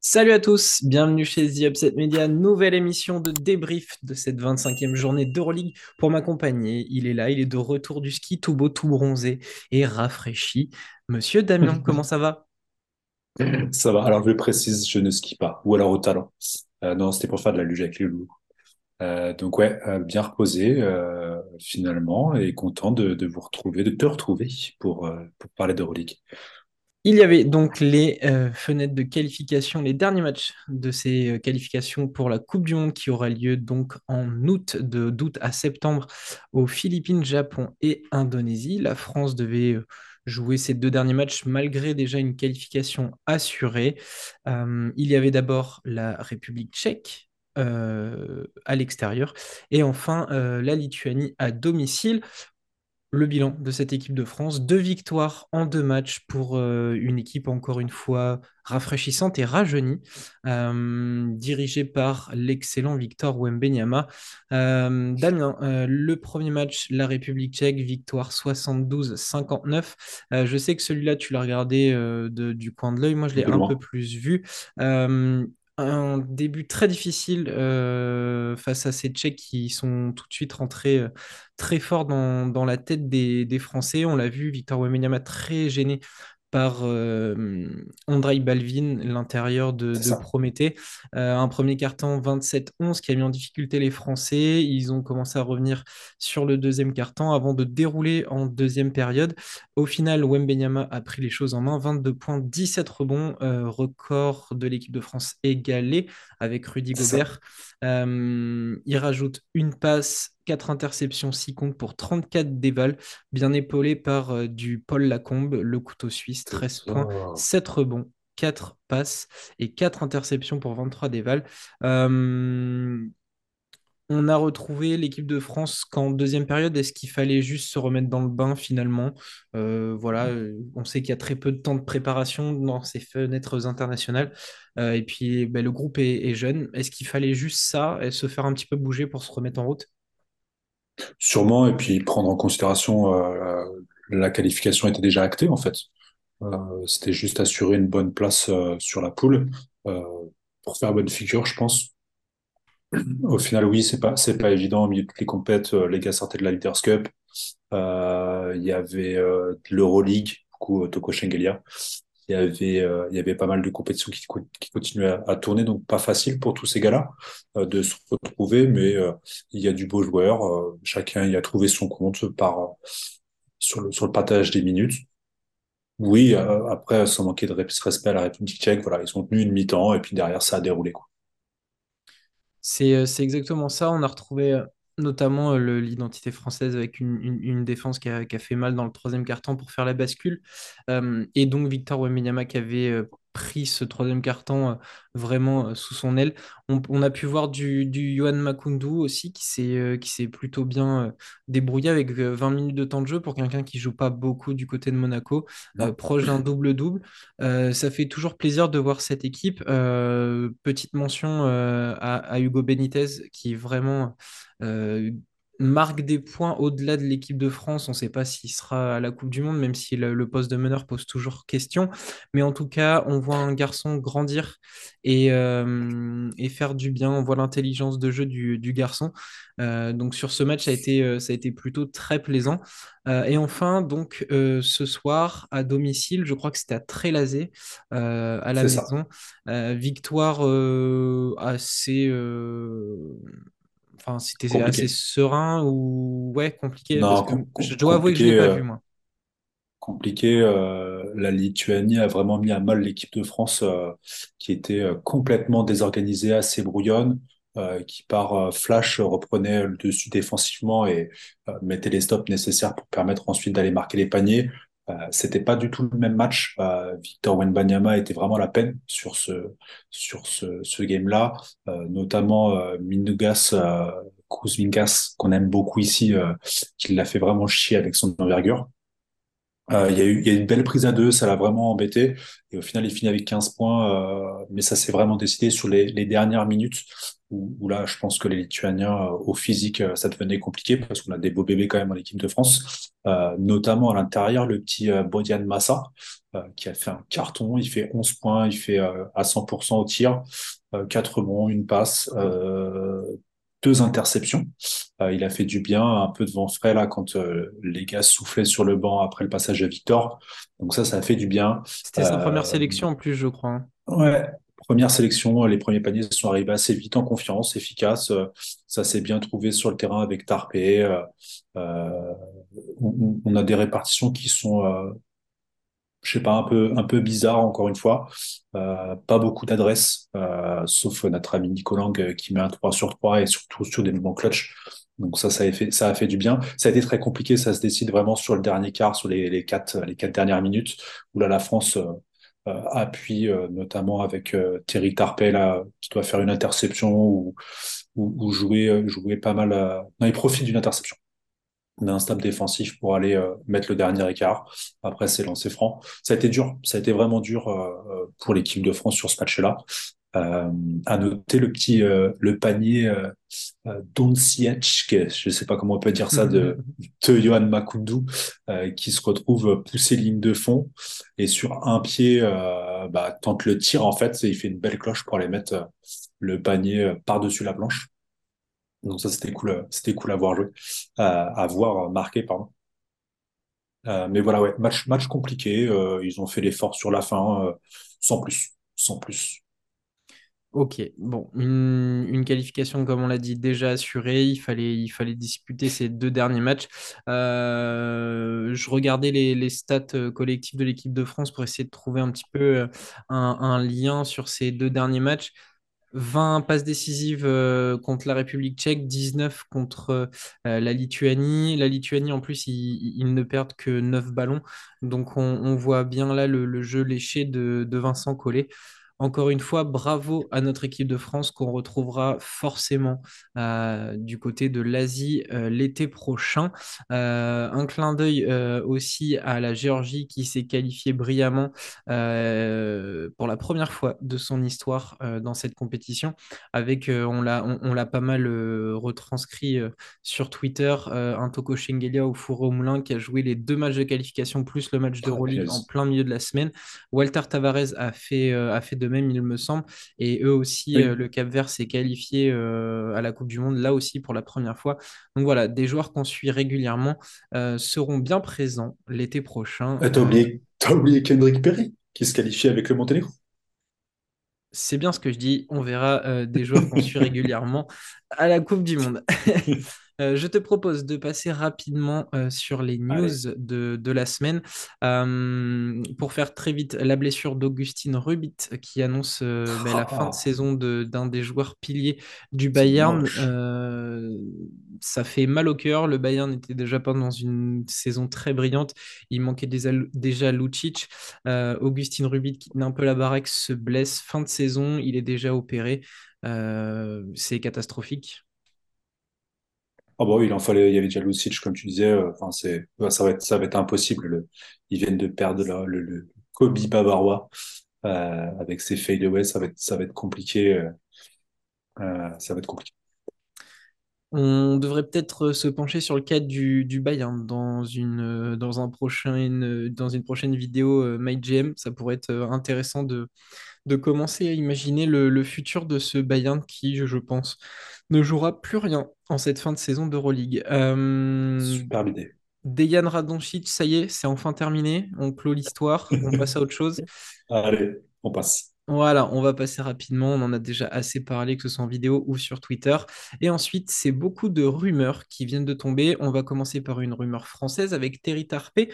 Salut à tous, bienvenue chez The Upset Media, nouvelle émission de débrief de cette 25e journée d'Euroleague. Pour m'accompagner, il est là, il est de retour du ski, tout beau, tout bronzé et rafraîchi. Monsieur Damien, comment ça va? Ça va, alors je précise, je ne skie pas, ou alors au talent. Euh, non, c'était pour faire de la luge avec les loups. Euh, donc ouais, euh, bien reposé finalement et content de, vous retrouver, de te retrouver pour, pour parler d'Euroleague. Il y avait donc les fenêtres de qualification, les derniers matchs de ces qualifications pour la Coupe du Monde qui aura lieu donc en août, de d'août à septembre aux Philippines, Japon et Indonésie. La France devait euh, jouer ces deux derniers matchs malgré déjà une qualification assurée. il y avait d'abord la République tchèque à l'extérieur et enfin la Lituanie à domicile le bilan de cette équipe de France. Deux victoires en deux matchs pour euh, une équipe encore une fois rafraîchissante et rajeunie, euh, dirigée par l'excellent Victor Wembenyama. Euh, Damien, le premier match, la République tchèque, victoire 72-59. je sais que celui-là, tu l'as regardé du coin de l'œil. Moi, je l'ai un peu plus vu un début très difficile euh, face à ces Tchèques qui sont tout de suite rentrés euh, très fort dans, la tête des, des Français. On l'a vu, Victor Wembanyama très gêné par euh, Andrei Balvin, l'intérieur de, Prométhée. Euh, un premier carton 27-11 qui a mis en difficulté les Français. Ils ont commencé à revenir sur le deuxième carton avant de dérouler en deuxième période. Au final, Wembenyama a pris les choses en main. 22 points, 17 rebonds, euh, record de l'équipe de France égalé avec Rudy Gobert. il rajoute une passe 4 interceptions, 6 comptes pour 34 dévals, bien épaulé par euh, du Paul Lacombe, le couteau suisse, 13 points, 7 rebonds, 4 passes et 4 interceptions pour 23 dévals. Euh, on a retrouvé l'équipe de France qu'en deuxième période, est-ce qu'il fallait juste se remettre dans le bain finalement? Euh, Voilà, on sait qu'il y a très peu de temps de préparation dans ces fenêtres internationales. et puis ben, le groupe est, est jeune. Est-ce qu'il fallait juste ça et se faire un petit peu bouger pour se remettre en route? Sûrement, et puis prendre en considération euh, la qualification était déjà actée en fait. Euh, c'était juste assurer une bonne place euh, sur la poule pour faire bonne figure, je pense. Au final, oui, c'est pas c'est pas évident. Au milieu de toutes les compètes, les gars sortaient de la Leaders Cup. Il y avait l'Euroleague, beaucoup Toko Shengelia il y avait, euh, il y avait pas mal de compétitions qui, qui continuaient à, tourner, donc pas facile pour tous ces gars-là euh, de se retrouver, mais euh, il y a du beau joueur, chacun y a trouvé son compte par sur le sur le partage des minutes. Oui, après, sans manquer de respect à la République tchèque, voilà, ils ont tenu une mi-temps et puis derrière, ça a déroulé. Quoi. C'est, c'est exactement ça. On a retrouvé notamment euh, l'identité française avec une, défense qui a, fait mal dans le troisième quart-temps pour faire la bascule. Euh, et donc Victor Wembanyama qui avait euh, pris ce troisième carton euh, vraiment euh, sous son aile. On, a pu voir du, du Johan Makundu aussi qui s'est euh, qui s'est plutôt bien débrouillé avec 20 minutes de temps de jeu pour quelqu'un qui joue pas beaucoup du côté de Monaco, proche d'un double-double. ça fait toujours plaisir de voir cette équipe. petite mention à, à, Hugo Benitez qui vraiment marque des points au-delà de l'équipe de France. On ne sait pas s'il sera à la Coupe du Monde, même si le, poste de meneur pose toujours question. Mais en tout cas, on voit un garçon grandir et, euh, faire du bien. On voit l'intelligence de jeu du, garçon. Euh, donc sur ce match, ça a été, euh, ça a été plutôt très plaisant. et enfin, donc ce soir, à domicile, je crois que c'était à Trélazé, à la maison. victoire assez Enfin, c'était assez serein ou ouais, compliqué. je dois avouer que je l'ai pas euh, vu, moi. Compliqué. Euh, la Lituanie a vraiment mis à mal l'équipe de France euh, qui était complètement désorganisée, assez brouillonne. qui par flash reprenait le dessus défensivement et mettait les stops nécessaires pour permettre ensuite d'aller marquer les paniers. Euh, c'était pas du tout le même match. Euh, Victor Wenbanyama était vraiment la peine sur ce sur ce, ce game-là, euh, notamment Minugas Kuzmingas qu'on aime beaucoup ici, qui l'a fait vraiment chier avec son envergure. Euh, il y a eu, y a une belle prise à deux, ça l'a vraiment embêté. Et au final, il finit avec 15 points, euh, mais ça s'est vraiment décidé sur les, les dernières minutes, où, où là, je pense que les Lituaniens, euh, au physique, euh, ça devenait compliqué, parce qu'on a des beaux bébés quand même en équipe de France, Euh, notamment à l'intérieur, le petit Bodian Massa, qui a fait un carton, il fait 11 points, il fait à 100% au tir, euh, 4 rebonds, une passe, deux interceptions. Euh, il a fait du bien un peu devant frais là quand euh, les gars soufflaient sur le banc après le passage à Victor. Donc ça, ça a fait du bien. C'était sa première Euh, sélection en plus, je crois. ouais, première sélection, les premiers paniers sont arrivés assez vite en confiance, efficace. Ça s'est bien trouvé sur le terrain avec Tarpé. On, on a des répartitions qui sont euh, je sais pas, un peu, un peu bizarre encore une fois. Euh, pas beaucoup d'adresses, euh, sauf notre ami Nicolang euh, qui met un 3 sur 3 et surtout sur des moments clutch. Donc ça, ça a fait, ça a fait du bien. Ça a été très compliqué, ça se décide vraiment sur le dernier quart, sur les, les quatre, les quatre dernières minutes, où là, la France euh, euh, appuie, notamment avec Thierry Tarpey, là, qui doit faire une interception ou, ou, ou jouer, jouer pas mal. euh, Non, il profite d'une interception d'un stop défensif pour aller euh, mettre le dernier écart. Après, c'est lancé franc. Ça a été dur. Ça a été vraiment dur euh, euh, pour l'équipe de France sur ce match-là. Euh, à noter le petit euh, le panier euh, euh, Doncic, que je sais pas comment on peut dire ça, de, de Johan Makoudou, euh, qui se retrouve poussé ligne de fond et sur un pied euh, bah, tente le tir en fait, et il fait une belle cloche pour aller mettre le panier par-dessus la planche. Donc ça c'était cool, c'était cool à voir jouer, à, voir pardon. Euh, mais voilà ouais, match compliqué. euh, ils ont fait l'effort sur la fin, euh, sans plus, sans plus. Ok, bon, une, qualification, comme on l'a dit, déjà assurée. Il fallait, il fallait disputer ces deux derniers matchs. Je regardais les, stats collectives de l'équipe de France pour essayer de trouver un petit peu un lien sur ces deux derniers matchs. 20 passes décisives euh, contre la République tchèque, 19 contre euh, la Lituanie. La Lituanie, en plus, ils, ne perdent que 9 ballons. Donc, on, voit bien là le, jeu léché de Vincent Collet. Encore une fois, bravo à notre équipe de France qu'on retrouvera forcément euh, du côté de l'Asie euh, l'été prochain. Euh, un clin d'œil aussi à la Géorgie qui s'est qualifiée brillamment pour la première fois de son histoire dans cette compétition. Avec, on l'a, on, on l'a pas mal retranscrit sur Twitter, un Toko Shengelia au four au moulin qui a joué les deux matchs de qualification plus le match Ah, d'Euroleague en plein milieu de la semaine. Walter Tavares a fait, a fait de même, il me semble. Et eux aussi, euh, Oui. le Cap-Vert s'est qualifié euh, à la Coupe du Monde, là aussi pour la première fois. Donc voilà, des joueurs qu'on suit régulièrement euh, seront bien présents l'été prochain. Ah, t'as oublié, oublié Kendrick Perry, qui se qualifie avec le Monténégro. c'est bien ce que je dis. On verra euh, des joueurs qu'on suit régulièrement à la Coupe du Monde. Euh, je te propose de passer rapidement euh, sur les news de, de la semaine. Euh, pour faire très vite, la blessure d'Augustine Rubit qui annonce euh, ben, la fin de Ah, saison de- d'un des joueurs piliers du Bayern. ça fait mal au cœur. Le Bayern n'était déjà pas dans une saison très brillante. Il manquait déjà, déjà Lucic. Augustine Rubit qui tenait un peu la baraque se blesse. Fin de saison, il est déjà opéré. C'est catastrophique. Ah bah il en fallait, il y avait déjà Lucic, comme tu disais. euh, Enfin, c'est, ouais, ça va être, ça va être impossible. Le, ils viennent de perdre le, Kobe bavarois euh, avec ses fadeaways. Ça va être, ça va être compliqué. euh, ça va être compliqué. On devrait peut-être se pencher sur le cas du, Bayern dans une, dans un prochain, dans une prochaine vidéo MyGM. Ça pourrait être intéressant de, de commencer à imaginer le, le futur de ce Bayern qui, je pense, ne jouera plus rien en cette fin de saison d'Euroleague. Euh, Superbe idée. Dejan Radonjic, ça y est, c'est enfin terminé. On clôt l'histoire, on passe à autre chose. Allez, on passe. Voilà, on va passer rapidement. On en a déjà assez parlé, que ce soit en vidéo ou sur Twitter. Et ensuite, c'est beaucoup de rumeurs qui viennent de tomber. On va commencer par une rumeur française avec Terry Tarpey,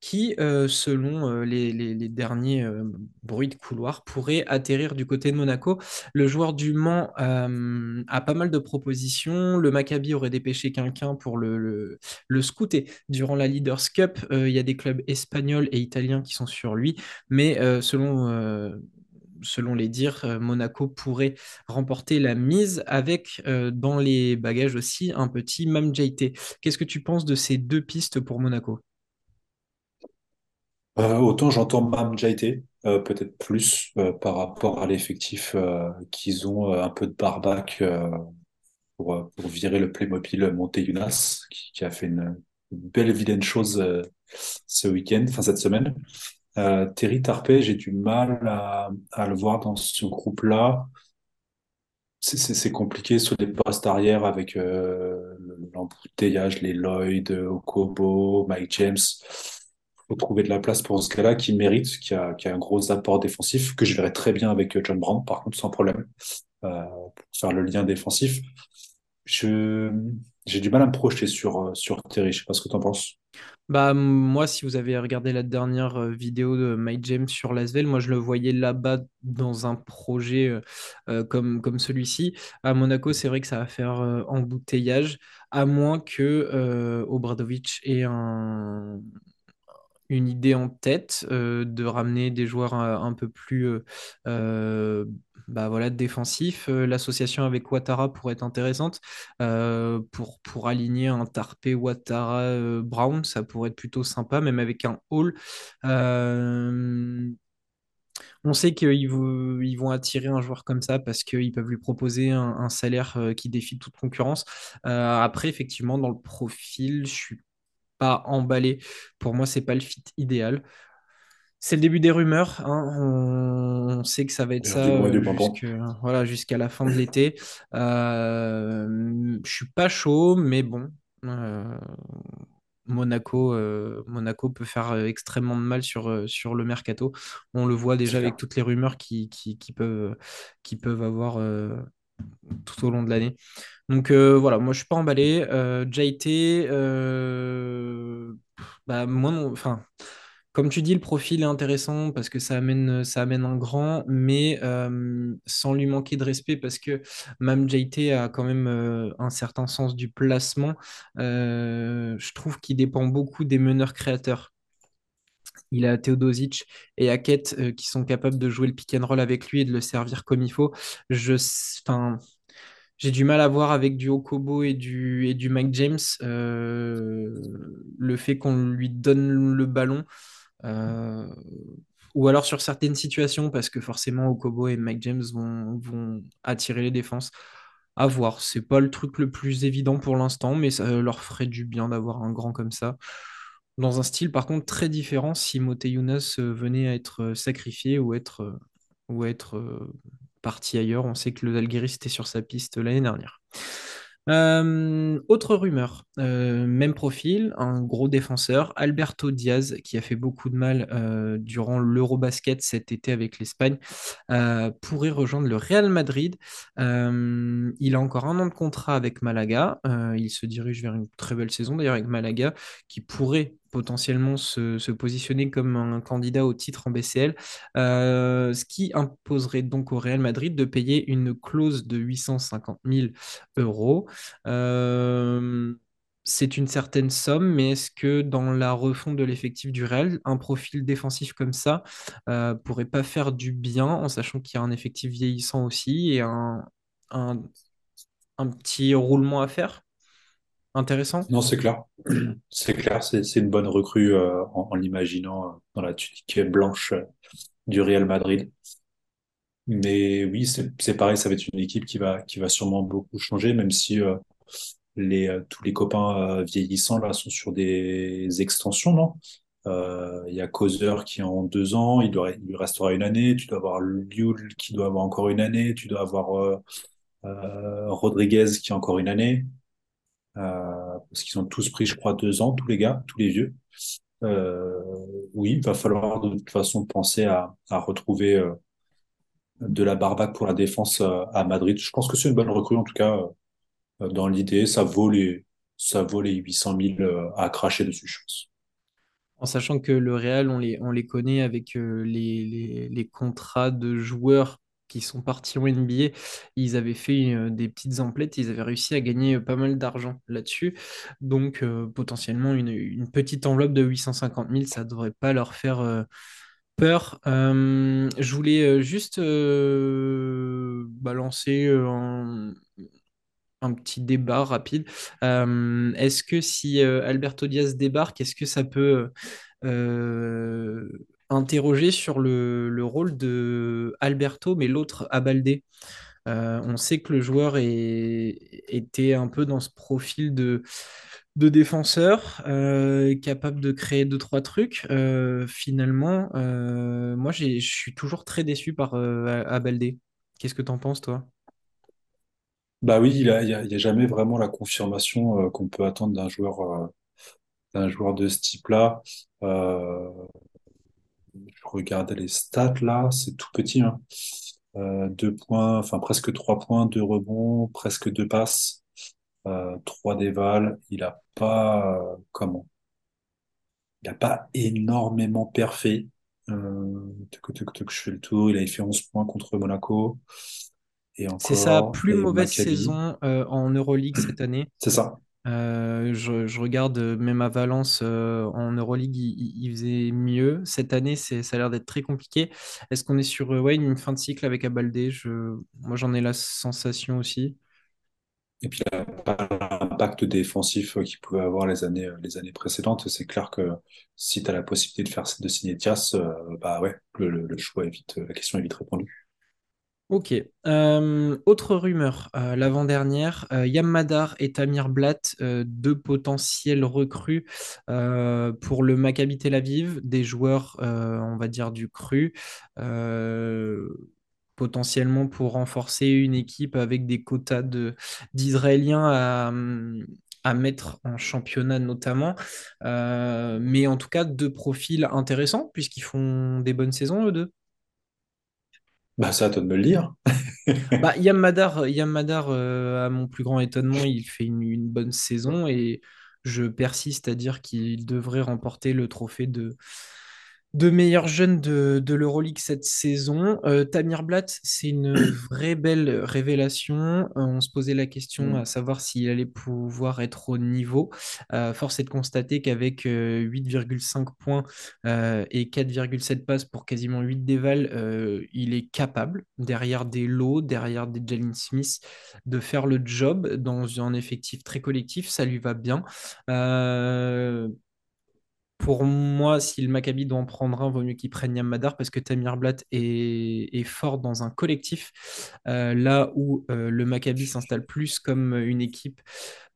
qui, euh, selon euh, les, derniers euh, bruits de couloir, pourrait atterrir du côté de Monaco. Le joueur du Mans a pas mal de propositions. Le Maccabi aurait dépêché quelqu'un pour le, le, le scouter durant la Leaders Cup. Il y a des clubs espagnols et italiens qui sont sur lui. Mais selon, selon les dires, euh, Monaco pourrait remporter la mise avec euh, dans les bagages aussi un petit Mam. Qu'est-ce que tu penses de ces deux pistes pour Monaco? Euh, autant j'entends Mam peut-être plus par rapport à l'effectif qu'ils ont un peu de barbac pour, virer le Playmobil Monteyunas, qui, qui a fait une, belle vilaine chose ce week-end, enfin cette semaine. Euh, Terry Tarpey, j'ai du mal à, à le voir dans ce groupe-là. C'est compliqué sur les postes arrière avec euh, l'embouteillage, les Lloyd, Okobo, Mike James. Faut trouver de la place pour ce gars-là qui mérite, qui a, qui a un gros apport défensif, que je verrais très bien avec John Brown, par contre, sans problème, euh, pour faire le lien défensif. Je, j'ai du mal à me projeter sur, euh, sur Terry, je sais pas ce que tu en penses. Bah, moi, si vous avez regardé la dernière euh, vidéo de Mike James sur Lasvel, moi, je le voyais là-bas dans un projet euh, comme, comme celui-ci. À Monaco, c'est vrai que ça va faire embouteillage, à moins que Obradovic ait un, une idée en tête de ramener des joueurs un, peu plus bah voilà, défensifs. Euh, L'association avec Ouattara pourrait être intéressante euh, pour, aligner un Tarpé Ouattara euh, Brown, ça pourrait être plutôt sympa, même avec un Hall. On sait qu'ils vont, attirer un joueur comme ça parce qu'ils peuvent lui proposer un, salaire qui défie toute concurrence. Après, effectivement, dans le profil, je suis pas emballé. Pour moi, c'est pas le fit idéal. C'est le début des rumeurs. hein. On, sait que ça va être ça euh, voilà, jusqu'à la fin de l'été. Euh, je suis pas chaud, mais bon. euh, Monaco, euh, Monaco peut faire extrêmement de mal sur, sur le mercato. On le voit déjà avec toutes les rumeurs qui, qui, qui peuvent, qui peuvent avoir tout au long de l'année. Donc voilà, moi je suis pas emballé. JT, bah, moi, enfin, comme tu dis, le profil est intéressant parce que ça amène, ça amène un grand, mais euh, sans lui manquer de respect parce que même JT a quand même euh, un certain sens du placement. Euh, je trouve qu'il dépend beaucoup des meneurs créateurs. Il a Teodosic et Hackett euh, qui sont capables de jouer le pick and roll avec lui et de le servir comme il faut. Je, enfin, j'ai du mal à voir avec du Okobo et du, et du Mike James euh, le fait qu'on lui donne le ballon. Euh, ou alors sur certaines situations, parce que forcément Okobo et Mike James vont, attirer les défenses. À voir. C'est pas le truc le plus évident pour l'instant, mais ça leur ferait du bien d'avoir un grand comme ça. Dans un style par contre très différent si Moté Younas euh, venait à être euh, sacrifié ou être, ou être parti ailleurs. On sait que le Zalgiris était sur sa piste l'année dernière. Euh, autre rumeur, euh, même profil, un gros défenseur, Alberto Diaz, qui a fait beaucoup de mal euh, durant l'Eurobasket cet été avec l'Espagne, pourrait rejoindre le Real Madrid. Il a encore un an de contrat avec Malaga. Il se dirige vers une très belle saison d'ailleurs avec Malaga, qui pourrait potentiellement se, positionner comme un candidat au titre en BCL, euh, ce qui imposerait donc au Real Madrid de payer une clause de 850 000 euros. Euh, c'est une certaine somme, mais est-ce que dans la refonte de l'effectif du Real, un profil défensif comme ça euh, pourrait pas faire du bien en sachant qu'il y a un effectif vieillissant aussi et un, un petit roulement à faire? Intéressant. Non, c'est clair. C'est clair, c'est une bonne recrue euh, en, l'imaginant euh, dans la tunique blanche euh, du Real Madrid. Mais oui, c'est pareil, ça va être une équipe qui va, qui va sûrement beaucoup changer, même si les, tous les copains vieillissants là sont sur des extensions, non? Il y a Causeur qui en deux ans, il doit, lui restera une année. Tu dois avoir Llull qui doit avoir encore une année. Tu dois avoir Rodriguez qui a encore une année. Euh, parce qu'ils ont tous pris, je crois, deux ans, tous les gars, tous les vieux. Euh, oui, il va falloir de toute façon penser à, retrouver euh, de la barbaque pour la défense à Madrid. Je pense que c'est une bonne recrue, en tout cas, dans l'idée. Ça vaut les, ça vaut les 800 000 euh, à cracher dessus, je pense. En sachant que le Real, on les, on les connaît avec les contrats de joueurs qui sont partis en NBA. Ils avaient fait euh, des petites emplettes, ils avaient réussi à gagner euh, pas mal d'argent là-dessus. Donc, euh, potentiellement, une, petite enveloppe de 850 000, ça ne devrait pas leur faire peur. Je voulais juste balancer un, petit débat rapide. Est-ce que si Alberto Diaz débarque, est-ce que ça peut interrogé sur le, le rôle de Alberto, mais l'autre Abalde. Euh, on sait que le joueur était un peu dans ce profil de, défenseur, euh, capable de créer deux, trois trucs. Euh, finalement, euh, moi, je suis toujours très déçu par Abalde. Qu'est-ce que t'en penses, toi? Bah oui, il a, il y a, jamais vraiment la confirmation qu'on peut attendre d'un joueur, d'un joueur de ce type-là. Je regardais les stats là, c'est tout petit, hein. Euh, deux points, enfin presque trois points, deux rebonds, presque deux passes, euh, trois dévals. Il a pas, euh, comment? Il a pas énormément perfait. Euh, tuc, tuc, tuc, je fais le tour. Il avait fait 11 points contre Monaco C'est sa plus mauvaise Maccabi. saison en Euroleague cette année. C'est ça. Euh, je, regarde euh, même à Valence euh, en Euroleague, il, faisait mieux. Cette année, c'est, ça a l'air d'être très compliqué. Est-ce qu'on est sur ouais, une fin de cycle avec Abalde? Je, moi, j'en ai la sensation aussi. Et puis, l'impact défensif qu'il pouvait avoir les années, les années précédentes. C'est clair que si tu as la possibilité de faire de signer Dias, bah ouais, le choix est vite, la question est vite répondue. Ok. Euh, autre rumeur, euh, l'avant-dernière, euh, Yam Madar et Tamir Blatt, deux potentiels recrues pour le Maccabi Tel Aviv, des joueurs, on va dire, du cru, potentiellement pour renforcer une équipe avec des quotas d'Israéliens à, à mettre en championnat notamment. Mais en tout cas, deux profils intéressants puisqu'ils font des bonnes saisons, eux deux. Bah, c'est à toi de me le dire. Bah, Yam Madar, euh, à mon plus grand étonnement, il fait une bonne saison et je persiste à dire qu'il devrait remporter le trophée de, de meilleur jeune de, de l'Euroleague cette saison. Euh, Tamir Blatt, c'est une vraie belle révélation. Euh, on se posait la question à Mm. savoir s'il allait pouvoir être au niveau. Euh, force est de constater qu'avec euh, 8,5 points et 4,7 passes pour quasiment 8 dévals, il est capable, derrière des lots, derrière des Jalen Smith, de faire le job dans un effectif très collectif. Ça lui va bien. Pour moi, si le Maccabi doit en prendre un, vaut mieux qu'il prenne Yam Madar parce que Tamir Blatt est, fort dans un collectif, euh, là où euh, le Maccabi s'installe plus comme une équipe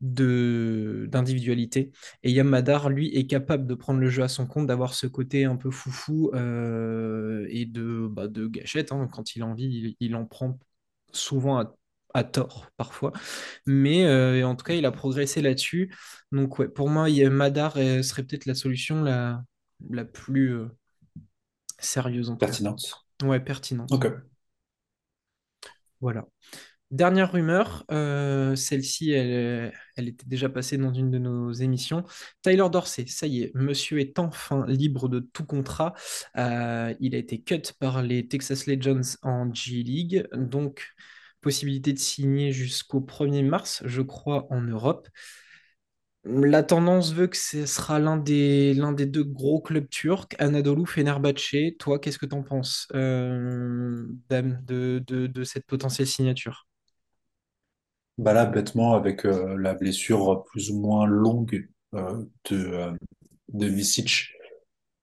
d'individualité. Et Yam Madar, lui, est capable de prendre le jeu à son compte, d'avoir ce côté un peu foufou euh, et de, bah, de gâchette. hein. Quand il a envie, il, il en prend souvent à, à tort parfois. Mais euh, en tout cas, il a progressé là-dessus. Donc ouais, pour moi, Madar euh, serait peut-être la solution la, la plus euh, sérieuse en tout cas. Pertinente. Ouais, pertinente. Ok. Voilà. Dernière rumeur, euh, celle-ci, elle, elle était déjà passée dans une de nos émissions. Tyler Dorsey, ça y est, monsieur est enfin libre de tout contrat. Il a été cut par les Texas Legends en G-League, donc possibilité de signer jusqu'au 1er mars, je crois, en Europe. La tendance veut que ce sera l'un des, l'un des deux gros clubs turcs, Anadolu Fenerbahçe. Toi, qu'est-ce que tu en penses, euh, Dame, de, de, cette potentielle signature? Bah là, bêtement, avec euh, la blessure plus ou moins longue euh, de, de Misic,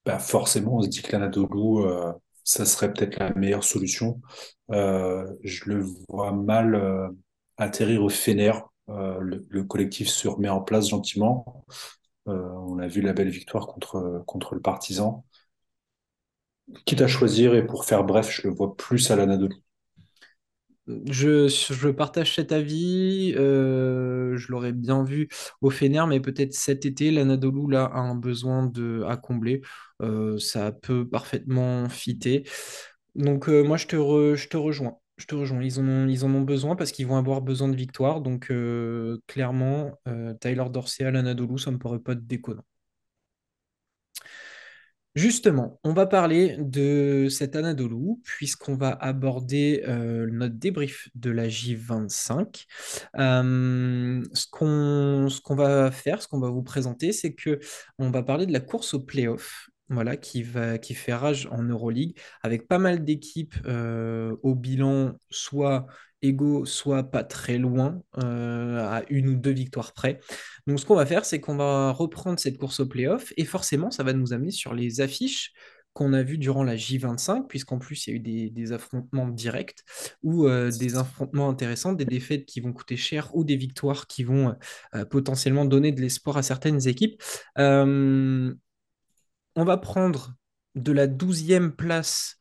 bah forcément, on se dit que l'Anadolu, ça serait peut-être la meilleure solution. Euh, je le vois mal euh, atterrir au Fener. Euh, le, le collectif se remet en place gentiment. On a vu la belle victoire contre, contre le Partizan. Quitte à choisir, et pour faire bref, je le vois plus à l'Anadolu. Je, partage cet avis. euh, je l'aurais bien vu au Fener, mais peut-être cet été, l'Anadolu a un besoin de, à combler. Euh, ça peut parfaitement fitter. Donc, euh, moi, je te, re- je te rejoins. Je te rejoins. Ils en ont, besoin parce qu'ils vont avoir besoin de victoire. Donc, clairement, Tyler Dorsey à l'Anadolu, ça me paraît pas déconnant. Justement, on va parler de cet Anadolu, puisqu'on va aborder euh, notre débrief de la J25. Euh, ce qu'on ce qu'on va faire, ce qu'on va vous présenter, c'est que on va parler de la course au playoff. voilà, qui va, qui fait rage en Euroleague, avec pas mal d'équipes euh, au bilan soit égaux, soit pas très loin, euh, à une ou deux victoires près. Donc ce qu'on va faire, c'est qu'on va reprendre cette course au playoff, et forcément, ça va nous amener sur les affiches qu'on a vues durant la J25, puisqu'en plus, il y a eu des, affrontements directs, ou euh, des affrontements intéressants, des défaites qui vont coûter cher, ou des victoires qui vont euh, potentiellement donner de l'espoir à certaines équipes. On va prendre de la douzième place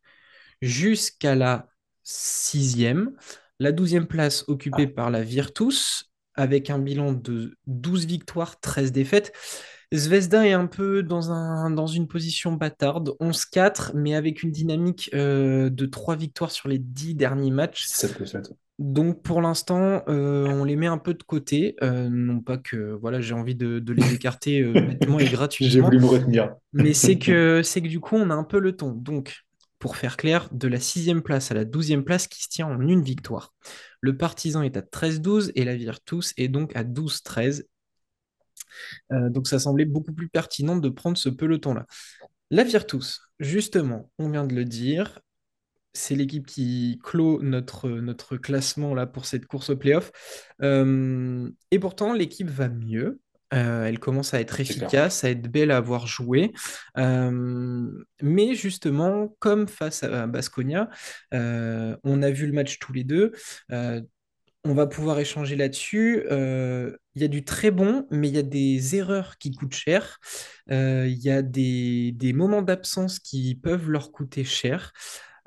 jusqu'à la sixième. La douzième place occupée par la Virtus, avec un bilan de 12 victoires, 13 défaites. Zvezda est un peu dans, un, dans une position bâtarde, 11-4, mais avec une dynamique euh, de 3 victoires sur les 10 derniers matchs. 7 défaites. Donc pour l'instant, euh, on les met un peu de côté. Euh, non pas que voilà, j'ai envie de, de les écarter bêtement et J'ai gratuitement, voulu me retenir. mais c'est que, c'est que du coup, on a un peu le ton. Donc, pour faire clair, de la sixième place à la douzième place qui se tient en une victoire. Le Partizan est à 13-12 et la Virtus est donc à 12-13. Euh, donc ça semblait beaucoup plus pertinent de prendre ce peloton-là. La Virtus, justement, on vient de le dire, c'est l'équipe qui clôt notre, notre classement là pour cette course au playoff. Euh, et pourtant, l'équipe va mieux. Euh, elle commence à être efficace, à être belle à avoir joué. Euh, mais justement, comme face à Basconia, euh, on a vu le match tous les deux. On va pouvoir échanger là-dessus. Il y a du très bon, mais il y a des erreurs qui coûtent cher. Il y a des, des moments d'absence qui peuvent leur coûter cher.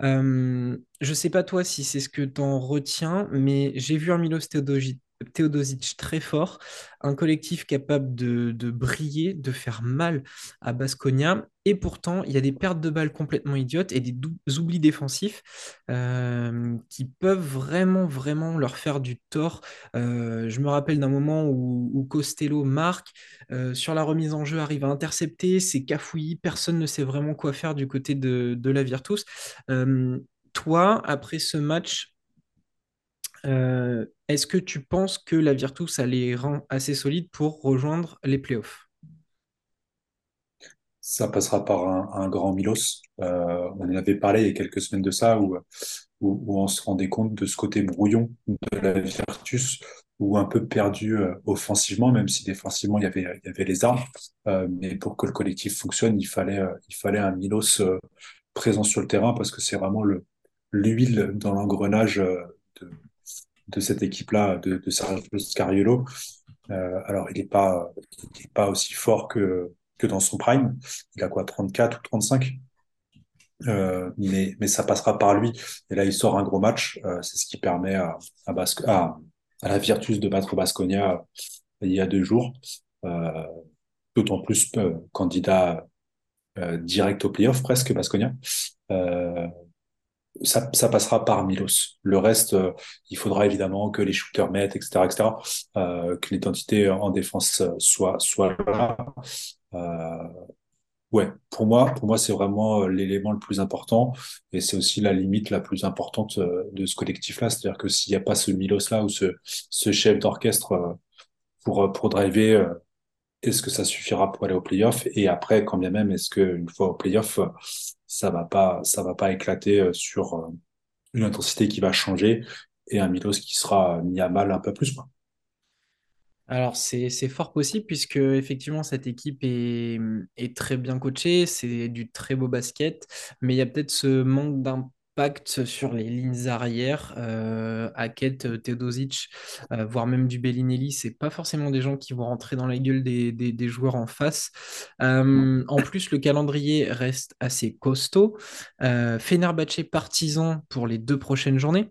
Euh, je sais pas toi si c'est ce que tu en retiens, mais j'ai vu un Milos Teodosic, Teodosic très fort, un collectif capable de, briller, de faire mal à Baskonia, et pourtant il y a des pertes de balles complètement idiotes et des oublis défensifs euh, qui peuvent vraiment, vraiment leur faire du tort. Euh, je me rappelle d'un moment où, Costello marque, euh, sur la remise en jeu arrive à intercepter, c'est cafouillis, personne ne sait vraiment quoi faire du côté de, la Virtus. Toi, après ce match, euh, est-ce que tu penses que la Virtus a les rangs assez solides pour rejoindre les playoffs? Ça passera par un, grand Milos. Euh, on en avait parlé il y a quelques semaines de ça, où, où, on se rendait compte de ce côté brouillon de la Virtus, ou un peu perdu euh, offensivement, même si défensivement il y avait, les armes. Mais pour que le collectif fonctionne, il fallait, il fallait un Milos présent sur le terrain, parce que c'est vraiment le, l'huile dans l'engrenage de, de cette équipe-là, de, de Sergio Scariolo. Euh, alors, il n'est pas, aussi fort que, dans son prime. Il a quoi, 34 ou 35? Euh, mais, ça passera par lui. Et là, il sort un gros match. Euh, c'est ce qui permet à, Basque, à, la Virtus de battre Basconia il y a deux jours. D'autant plus candidat direct au playoff presque Basconia. Ça, ça passera par Milos. Le reste, euh, il faudra évidemment que les shooters mettent, etc., etc., euh, que l'identité en défense euh, soit, soit là. Euh, ouais, pour moi, pour moi, c'est vraiment euh, l'élément le plus important et c'est aussi la limite la plus importante de ce collectif-là. C'est-à-dire que s'il n'y a pas ce Milos-là ou ce, ce chef d'orchestre pour, pour driver, est-ce que ça suffira pour aller au playoff? Et après, quand bien même, est-ce qu'une fois au playoff, ça va pas, ça va pas éclater euh, sur euh, une intensité qui va changer et un Milos qui sera mis à mal un peu plus, quoi. Alors, c'est, fort possible puisque effectivement cette équipe est, est très bien coachée, c'est du très beau basket, mais il y a peut-être ce manque d'impact sur les lignes arrière. Euh, Hackett, euh, Teodosic, euh, voire même du Bellinelli, c'est pas forcément des gens qui vont rentrer dans la gueule des, des- des joueurs en face. Euh, en plus, le calendrier reste assez costaud. Fenerbahçe partisan pour les deux prochaines journées.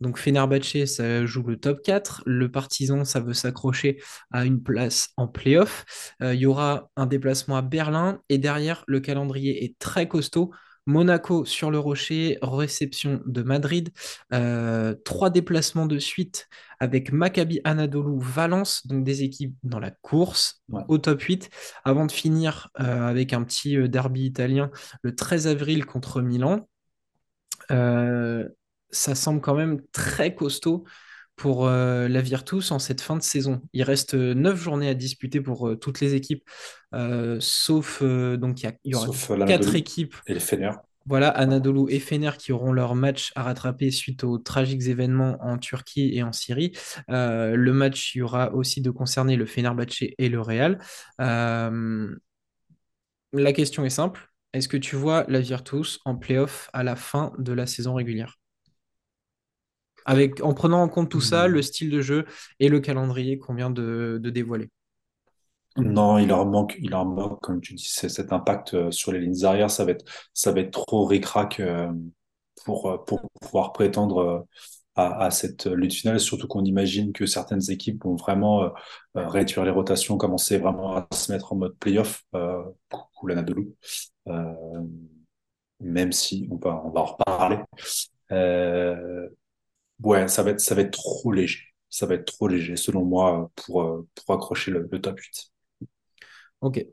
Donc Fenerbahçe, ça joue le top 4. Le Partizan, ça veut s'accrocher à une place en play-off. Euh, il y aura un déplacement à Berlin. Et derrière, le calendrier est très costaud. Monaco sur le Rocher, réception de Madrid. Euh, trois déplacements de suite avec Maccabi Anadolu, Valence, donc des équipes dans la course Ouais. au top 8, avant de finir euh, avec un petit euh, derby italien le 13 avril contre Milan. Euh, ça semble quand même très costaud pour euh, la Virtus en cette fin de saison. Il reste euh, neuf journées à disputer pour euh, toutes les équipes, euh, sauf donc il y, a- il y aura sauf quatre équipes. et les Fener. Voilà, Anadolu et Fener qui auront leur match à rattraper suite aux tragiques événements en Turquie et en Syrie. Le match, il y aura aussi de concerner le Fenerbahçe et le Real. La question est simple. Est-ce que tu vois la Virtus en playoff à la fin de la saison régulière? Avec, en prenant en compte tout ça, le Hmm. style de jeu et le calendrier qu'on vient de, de dévoiler. Non, il leur manque, il leur manque, comme tu dis, cet impact euh, sur les lignes arrière, ça va être, ça va être trop ric-rac euh, pour, euh, pour pouvoir prétendre à, à cette lutte finale, surtout qu'on imagine que certaines équipes vont vraiment réduire les rotations, commencer vraiment à se mettre en mode playoff, euh, l'Anadolu, euh, même si on va, on va en reparler. Euh, ouais, ça va être, ça va être trop léger. Ça va être trop léger, selon moi, pour, euh, pour accrocher le, le top 8. Ok.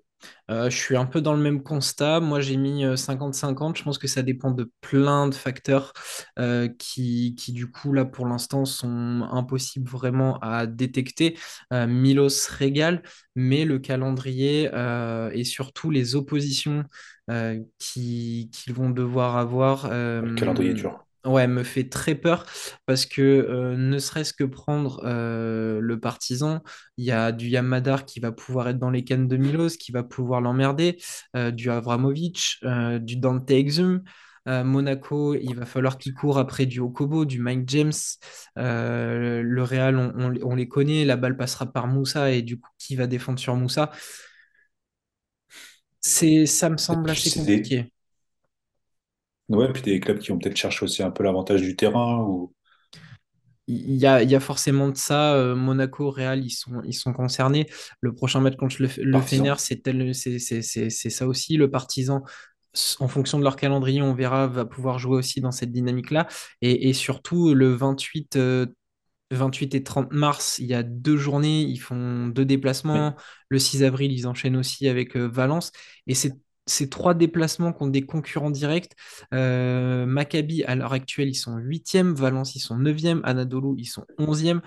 Euh, je suis un peu dans le même constat. Moi, j'ai mis euh, 50-50. Je pense que ça dépend de plein de facteurs euh, qui, qui, du coup, là, pour l'instant, sont impossibles vraiment à détecter. Euh, Milos régale, mais le calendrier euh, et surtout les oppositions euh, qui- qu'ils vont devoir avoir, Le calendrier est euh, dur. Ouais, me fait très peur parce que euh, ne serait-ce que prendre euh, le partisan. Il y a du Yamadar qui va pouvoir être dans les cannes de Milos, qui va pouvoir l'emmerder, euh, du Avramovic, du Dante Exum. Monaco, il va falloir qu'il court après du Okobo, du Mike James. Le Real, on, on- on les connaît. La balle passera par Moussa et du coup, qui va défendre sur Moussa? C'est, ça me semble assez compliqué. Ouais, puis des clubs qui ont peut-être cherché aussi un peu l'avantage du terrain ou Il y a, il y a forcément de ça. euh, Monaco, Real, ils sont, ils sont concernés. Le prochain match contre le, le Fener, partisan. c'est ça aussi. Le Partizan, s- en fonction de leur calendrier, on verra, va pouvoir jouer aussi dans cette dynamique-là. Et, et surtout, le 28, euh, 28 et 30 mars, il y a deux journées, ils font deux déplacements. Oui, Le 6 avril, ils enchaînent aussi avec euh, Valence. Et c'est ces trois déplacements contre des concurrents directs. Euh, Maccabi, à l'heure actuelle, ils sont huitième. Valence, ils sont neuvième. Anadolu, ils sont onzième.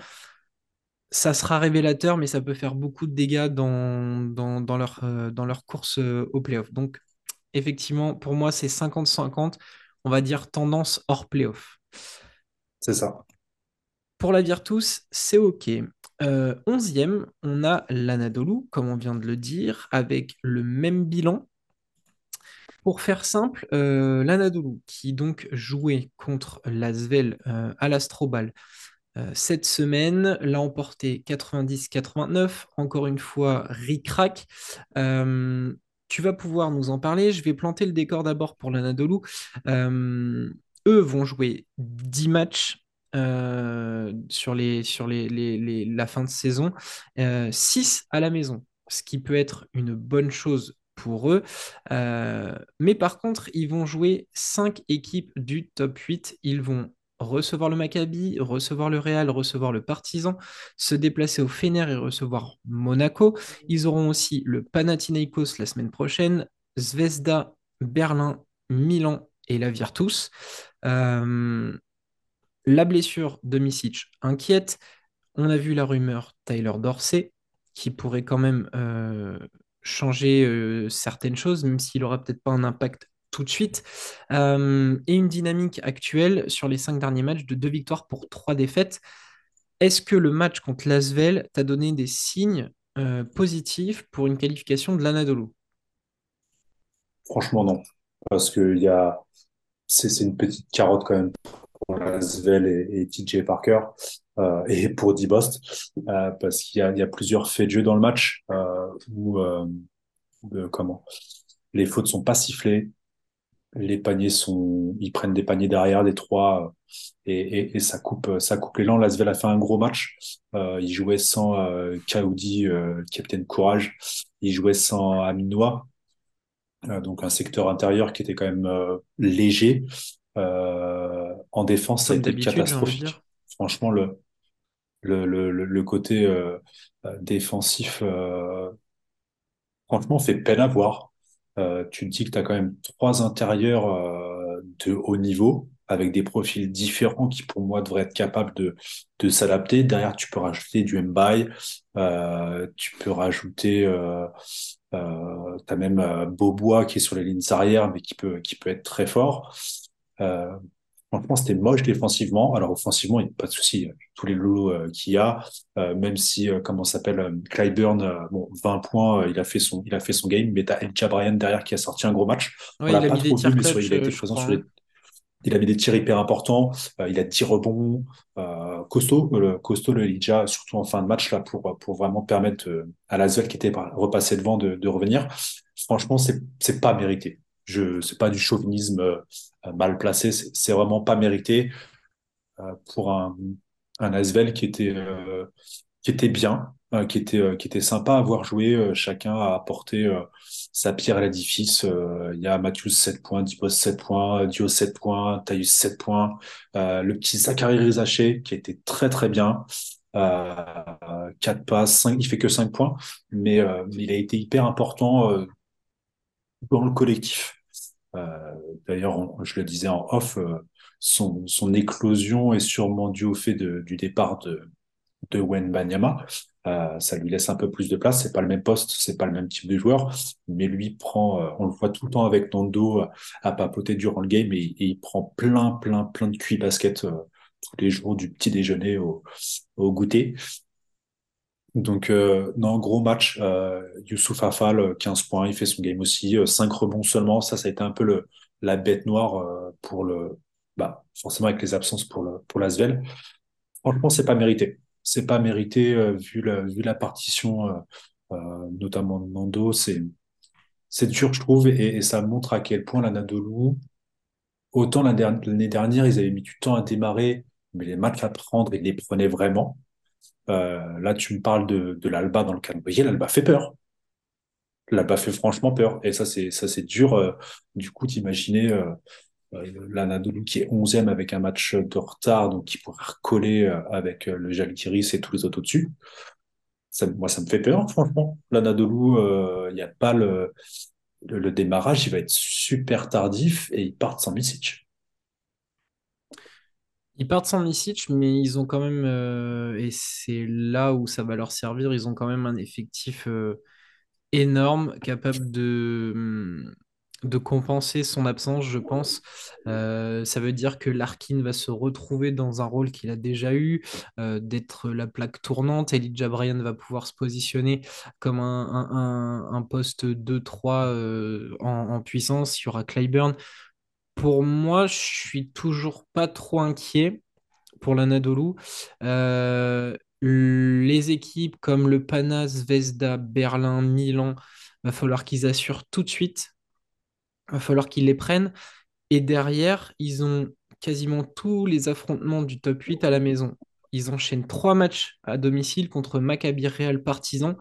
Ça sera révélateur, mais ça peut faire beaucoup de dégâts dans, dans, dans leur, euh, dans leur course euh, au playoff. Donc, effectivement, pour moi, c'est 50-50. On va dire tendance hors playoff. c'est ça. Pour la Virtus, c'est OK. 11 on a l'Anadolu, comme on vient de le dire, avec le même bilan. Pour faire simple, euh, l'Anadolu, qui donc jouait contre l'Asvel euh, à l'Astrobal euh, cette semaine, l'a emporté 90-89. Encore une fois, ric-rac. Euh, tu vas pouvoir nous en parler. Je vais planter le décor d'abord pour l'Anadolu. Euh, eux vont jouer 10 matchs sur, les, sur les, la fin de saison, euh, 6 à la maison, ce qui peut être une bonne chose pour eux. Euh, mais par contre, ils vont jouer 5 équipes du top 8. Ils vont recevoir le Maccabi, recevoir le Real, recevoir le Partizan, se déplacer au Fener et recevoir Monaco. Ils auront aussi le Panathinaikos la semaine prochaine, Zvezda, Berlin, Milan et la Virtus. Euh, la blessure de Misic inquiète. On a vu la rumeur Tyler Dorsey, qui pourrait quand même euh, changer euh, certaines choses, même s'il n'aura peut-être pas un impact tout de suite. Euh, et une dynamique actuelle sur les cinq derniers matchs de deux victoires pour trois défaites. Est-ce que le match contre l'Asvel t'a donné des signes euh, positifs pour une qualification de l'Anadolu? Franchement, non. Parce que a, c'est une petite carotte quand même Lasvel et, et TJ Parker euh, et pour Dibost euh, parce qu'il y a, plusieurs faits de jeu dans le match euh, où comment les fautes sont pas sifflées, les paniers sont, ils prennent des paniers derrière des trois et, ça coupe ça coupe l'élan. Lasvel a fait un gros match. Il jouait sans Kaoudi, capitaine courage. Il jouait sans Aminois, donc un secteur intérieur qui était quand même léger. Euh, en défense, ça a été catastrophique. Franchement, le, le, le, le côté euh, euh, défensif, franchement, fait peine à voir. Tu te dis que tu as quand même trois intérieurs de haut niveau. avec des profils différents qui, pour moi, devraient être capables de, de s'adapter. Derrière, tu peux rajouter du Mbaye, euh, tu peux rajouter, euh, euh, tu as même Beaubois qui est sur les lignes arrières, mais qui peut, qui peut être très fort. Euh, franchement, c'était moche défensivement. Alors, offensivement, il n'y a pas de souci. Tous les loulous euh, qu'il y a, euh, même si, euh, comment s'appelle, euh, Clyburn, euh, bon, 20 points, euh, il a fait son, il a fait son game, mais t'as Elja Bryan derrière qui a sorti un gros match. Ouais, il a pas mis des trop vu, tirs mais sur- clutch, il a euh, été je présent crois. sur les il avait des tirs hyper importants, euh, il a 10 rebonds, euh, costaud, euh, le, costaud le Elijah, surtout en fin de match là pour pour vraiment permettre euh, à Lasvel qui était repassé devant de, de revenir. Franchement, c'est c'est pas mérité. C'est pas du chauvinisme euh, mal placé, c'est vraiment pas mérité euh, pour un un Asvel qui était euh, qui était bien, qui était, qui était sympa à voir jouer. Chacun a apporté sa pierre à l'édifice. Il y a Mathieu 7 points, Dibos 7 points, Dio 7 points, Taïus 7 points, le petit Zachary Rizaché qui était très très bien. Euh, 4 passes, 5, il fait que 5 points, mais il a été hyper important dans le collectif. Euh, D'ailleurs, je le disais en off, euh, son, éclosion est sûrement due au fait du départ de, de Wembanyama. Euh, ça lui laisse un peu plus de place. C'est pas le même poste, c'est pas le même type de joueur, mais lui prend, on le voit tout le temps avec Nando à papoter durant le game et, il prend plein, plein, plein de cuits basket tous les jours du petit déjeuner au goûter. Donc, euh, non, gros match. Euh, Youssouf Afal, euh, 15 points, il fait son game aussi. Euh, 5 rebonds seulement. Ça, ça a été un peu la bête noire euh, pour le, bah, forcément avec les absences pour le, pour l'Asvel. Franchement, c'est pas mérité. C'est pas mérité euh, vu la, partition, euh, euh, notamment de Nando. C'est, c'est dur, je trouve, et, ça montre à quel point autant la der- l'année dernière, ils avaient mis du temps à démarrer, mais les matchs à prendre, ils les prenaient vraiment. Euh, là, tu me parles de, l'Alba dans le calendrier. L'Alba fait peur. L'Alba fait franchement peur. Et ça, c'est, ça, c'est dur, euh, du coup, d'imaginer, euh, euh, l'Anadolu qui est onzième avec un match de retard, donc qui pourrait recoller avec le Jalgiris et tous les autres au-dessus. Moi, ça me fait peur, franchement. L'Anadolu, il n'y a pas le, démarrage, il va être super tardif et ils partent sans Misic. Ils partent sans Misic, mais ils ont quand même, euh, et c'est là où ça va leur servir, ils ont quand même un effectif euh, énorme, capable de, hum, de compenser son absence, je pense. Euh, ça veut dire que Larkin va se retrouver dans un rôle qu'il a déjà eu, d'être la plaque tournante. Elijah Bryan va pouvoir se positionner comme un, un- poste 2-3 euh, en, en puissance. Il y aura Clyburn. Pour moi, je suis toujours pas trop inquiet pour l'Anadolu. Euh, les équipes comme le Pana, Zvezda, Berlin, Milan, va falloir qu'ils assurent tout de suite. Va falloir qu'ils les prennent. Et derrière, ils ont quasiment tous les affrontements du top 8 à la maison. Ils enchaînent trois matchs à domicile contre Maccabi Real Partizan.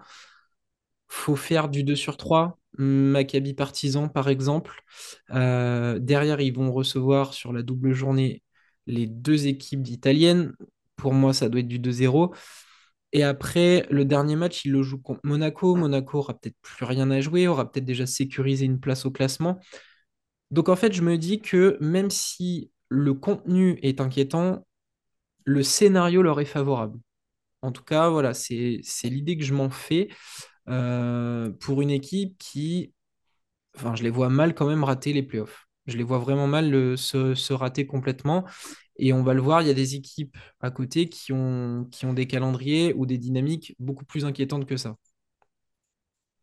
Faut faire du 2 sur 3. Maccabi Partizan, par exemple. Euh, derrière, ils vont recevoir sur la double journée les deux équipes italiennes. Pour moi, ça doit être du 2-0. Et après, le dernier match, il le joue contre Monaco. Monaco aura peut-être plus rien à jouer, aura peut-être déjà sécurisé une place au classement. Donc en fait, je me dis que même si le contenu est inquiétant, le scénario leur est favorable. En tout cas, voilà, c'est l'idée que je m'en fais euh, pour une équipe qui, enfin, je les vois mal quand même rater les playoffs. Je les vois vraiment mal le- se, se rater complètement. Et on va le voir, il y a des équipes à côté qui ont, qui ont des calendriers ou des dynamiques beaucoup plus inquiétantes que ça.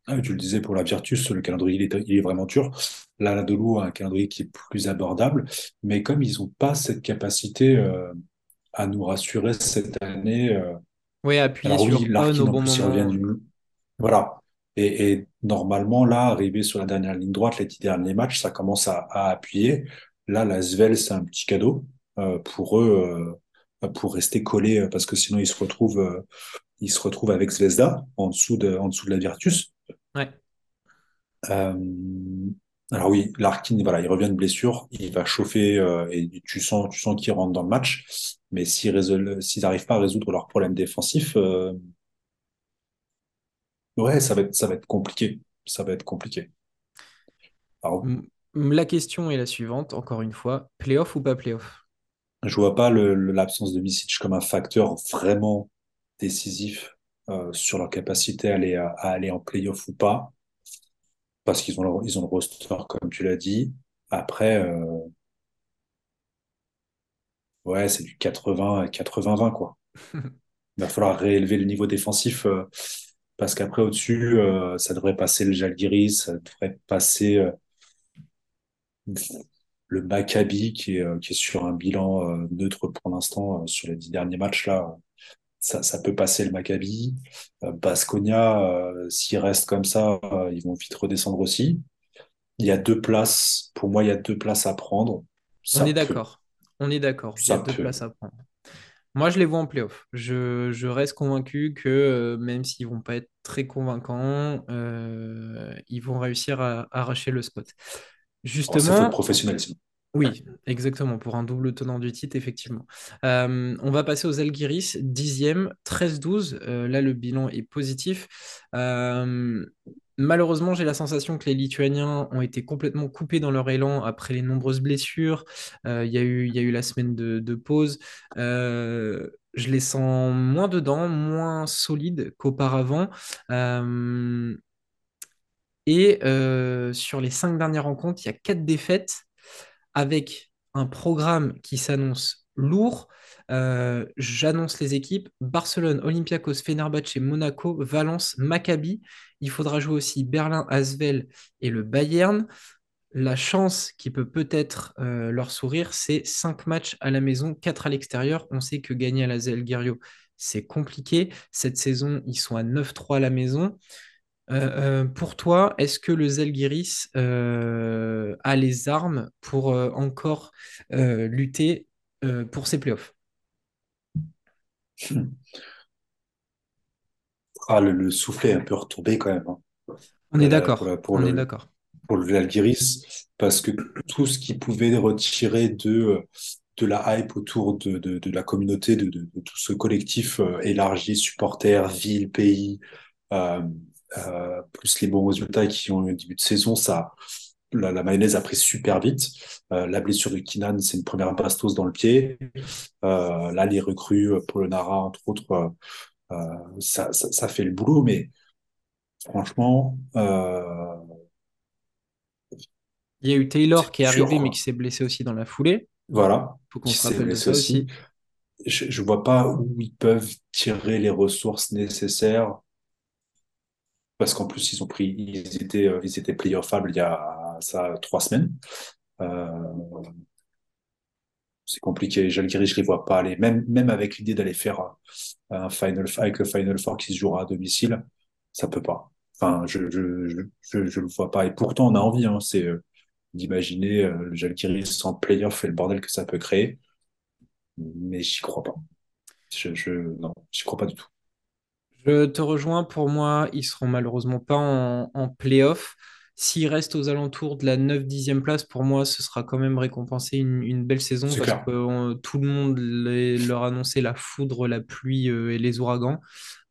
Ah, tu le disais pour la Virtus, le calendrier il est, il est vraiment dur. L'Anadolu a un calendrier qui est plus abordable, mais comme ils n'ont pas cette capacité euh, à nous rassurer cette année, euh, Oui, appuyer alors oui, sur on au bon moment. du voilà. Et, et normalement là, arrivé sur la dernière ligne droite, les dix derniers matchs, ça commence à, à appuyer. Là, la Svel, c'est un petit cadeau euh, pour eux euh, pour rester collés euh, parce que sinon ils se retrouvent euh, ils se retrouvent avec Zvezda en dessous de en dessous de la Virtus. Ouais. Euh, alors oui, Larkin, voilà, il revient de blessure, il va chauffer euh, et tu sens, tu sens qu'il rentre dans le match. Mais s'ils n'arrivent pas à résoudre leurs problèmes défensifs, euh, ouais, ça va être, ça va être compliqué. Ça va être compliqué. Alors, La question est la suivante, encore une fois, playoff ou pas playoff? Je vois pas l'absence de Misic comme un facteur vraiment décisif euh, sur leur capacité à aller, à, à aller en playoff ou pas, parce qu'ils ont, le- ils ont le roster, comme tu l'as dit. Après, euh, ouais, c'est du 80, 80-20, quoi. Il va falloir réélever le niveau défensif, euh, parce qu'après, au-dessus, euh, ça devrait passer le Žalgiris, ça devrait passer euh, le Maccabi, qui est, euh, qui est sur un bilan neutre pour l'instant sur les dix derniers matchs, là. ça, ça peut passer le Maccabi. Baskonia, euh, s'ils restent comme ça, ils vont vite redescendre aussi. Il y a deux places, pour moi, il y a deux places à prendre. On est peut, d'accord. On est d'accord. Il y a deux peut. places à prendre. Moi, je les vois en playoff. Je, je reste convaincu que euh, même s'ils vont pas être très convaincants, euh, ils vont réussir à, à arracher le spot. Oh, c'est faute Justement, professionnelle, sinon. oui, exactement, pour un double tenant du titre, effectivement. Euh, on va passer aux Algiris, dixième, 13-12. Euh, là, le bilan est positif. Malheureusement, j'ai la sensation que les Lituaniens ont été complètement coupés dans leur élan après les nombreuses blessures. Euh, Il y a eu, la semaine de, pause. Euh, je les sens moins dedans, moins solides qu'auparavant. Euh, et sur les cinq dernières rencontres, il y a quatre défaites avec un programme qui s'annonce lourd. Euh, J'annonce les équipes Barcelone, Olympiakos, Fenerbahçe, Monaco, Valence, Maccabi. Il faudra jouer aussi Berlin, Asvel et le Bayern. La chance qui peut peut-être euh, leur sourire, c'est 5 matchs à la maison, 4 à l'extérieur. On sait que gagner à la Zalgirio, c'est compliqué. Cette saison, ils sont à 9-3 à la maison. Euh, pour toi, est-ce que le Zalgiris euh, a les armes pour encore lutter pour ses playoffs? Ah, le, le soufflet est un peu retombé quand même hein, On est euh, pour, d'accord, la- pour on est le, d'accord. pour le Žalgiris, parce que tout ce qui pouvait retirer de, de la hype autour de, de, de la communauté, de, de, de tout ce collectif euh, élargi, supporters, ville, pays, euh, euh, plus les bons résultats qui ont eu au début de saison, ça, la, la mayonnaise a pris super vite. Euh, la blessure de Kinan, c'est une première bastos dans le pied. Euh, là, les recrues, euh, Polonara, entre autres, euh, ça, ça, ça fait le boulot, mais franchement, Il y a eu Taylor qui est dur, arrivé mais qui s'est blessé aussi dans la foulée. Voilà, Il faut qu'on se rappelle de ça aussi. aussi. Je, je vois pas où ils peuvent tirer les ressources nécessaires parce qu'en plus ils ont pris, ils étaient, ils étaient playoffables il y a ça trois semaines. Euh, c'est compliqué. Žalgiris, je les vois pas aller. Même, même avec l'idée d'aller faire un final, avec le Final Four qui se jouera à domicile, ça peut pas. Enfin, je, je, je, je, je le vois pas. Et pourtant, on a envie, hein, c'est euh, d'imaginer euh, le Žalgiris en playoff et le bordel que ça peut créer. Mais j'y crois pas. Je, je, non, crois pas du tout. Je te rejoins, pour moi, ils seront malheureusement pas en, en play-off. S'ils restent aux alentours de la 9-10e place, pour moi, ce sera quand même récompensé une, une belle saison parce clair. que tout le monde les- leur annonçait la foudre, la pluie euh, et les ouragans.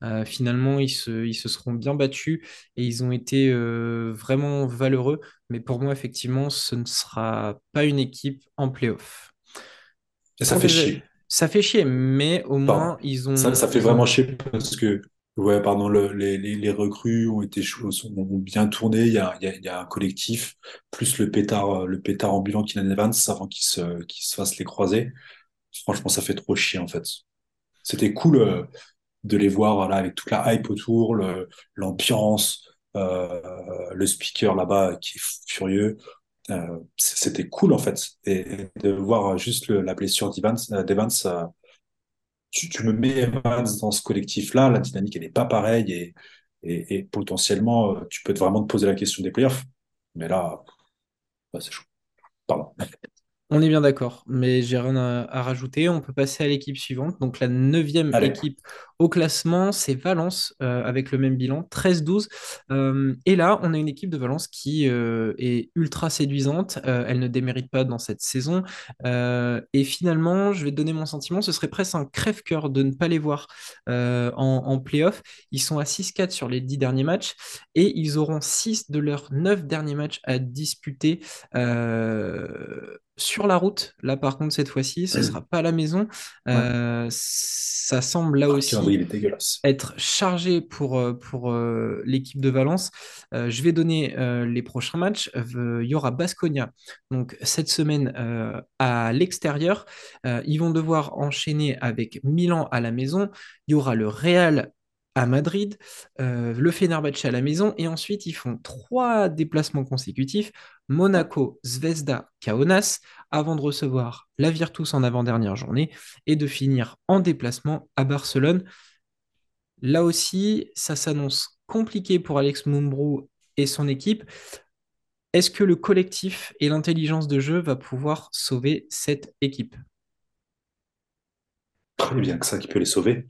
Euh, finalement, ils se, ils se seront bien battus et ils ont été euh, vraiment valeureux. Mais pour moi, effectivement, ce ne sera pas une équipe en play-off. Ça Pour fait chier. Ça fait chier, mais au Pardon. moins, ils Ça, ont, ça fait ils vraiment ont, chier parce que, ouais, pardon, le- les, les, recrues ont été ont bien tourné. Il y a, y a, y a un collectif, plus le pétard, euh, le pétard ambulant Kylian Evans avant qu'il se, qu'il se fasse les croiser. Franchement, ça fait trop chier, en fait. C'était cool, euh, de les voir, voilà, avec toute la hype autour, le- l'ambiance, euh, le speaker là-bas qui est furieux. Euh, c'était cool, en fait. Et, de voir juste le- la blessure d'Evans, euh, tu, tu me mets dans ce collectif-là, la dynamique, n'est pas pareille et, et, et potentiellement, euh, tu peux vraiment te poser la question des playoffs. Mais là, bah, c'est chaud. Pardon. On est bien d'accord, mais j'ai rien à, à rajouter. On peut passer à l'équipe suivante. Donc la neuvième Allez, équipe au classement, c'est Valence euh, avec le même bilan, 13-12. Euh, et là, on a une équipe de Valence qui euh, est ultra séduisante. Elle ne démérite pas dans cette saison. Et finalement, je vais te donner mon sentiment, ce serait presque un crève-cœur de ne pas les voir en, en play-off. Ils sont à 6-4 sur les 10 derniers matchs et ils auront 6 de leurs 9 derniers matchs à disputer. Sur la route, là par contre cette fois-ci, ce sera pas à la maison. ouais. Euh, ça semble là Ah, aussi être chargé pour, euh, pour euh, l'équipe de Valence. Euh, je vais donner les prochains matchs. Il y aura Basconia. Donc cette semaine à l'extérieur, ils vont devoir enchaîner avec Milan à la maison. Il y aura le Real à Madrid, euh, le Fenerbahçe à la maison, et ensuite ils font trois déplacements consécutifs. Monaco, Zvezda, Kaunas, avant de recevoir la Virtus en avant-dernière journée, et de finir en déplacement à Barcelone. Là aussi, ça s'annonce compliqué pour Alex Mumbrou et son équipe. Est-ce que le collectif et l'intelligence de jeu va pouvoir sauver cette équipe? Très bien que ça qui peut les sauver.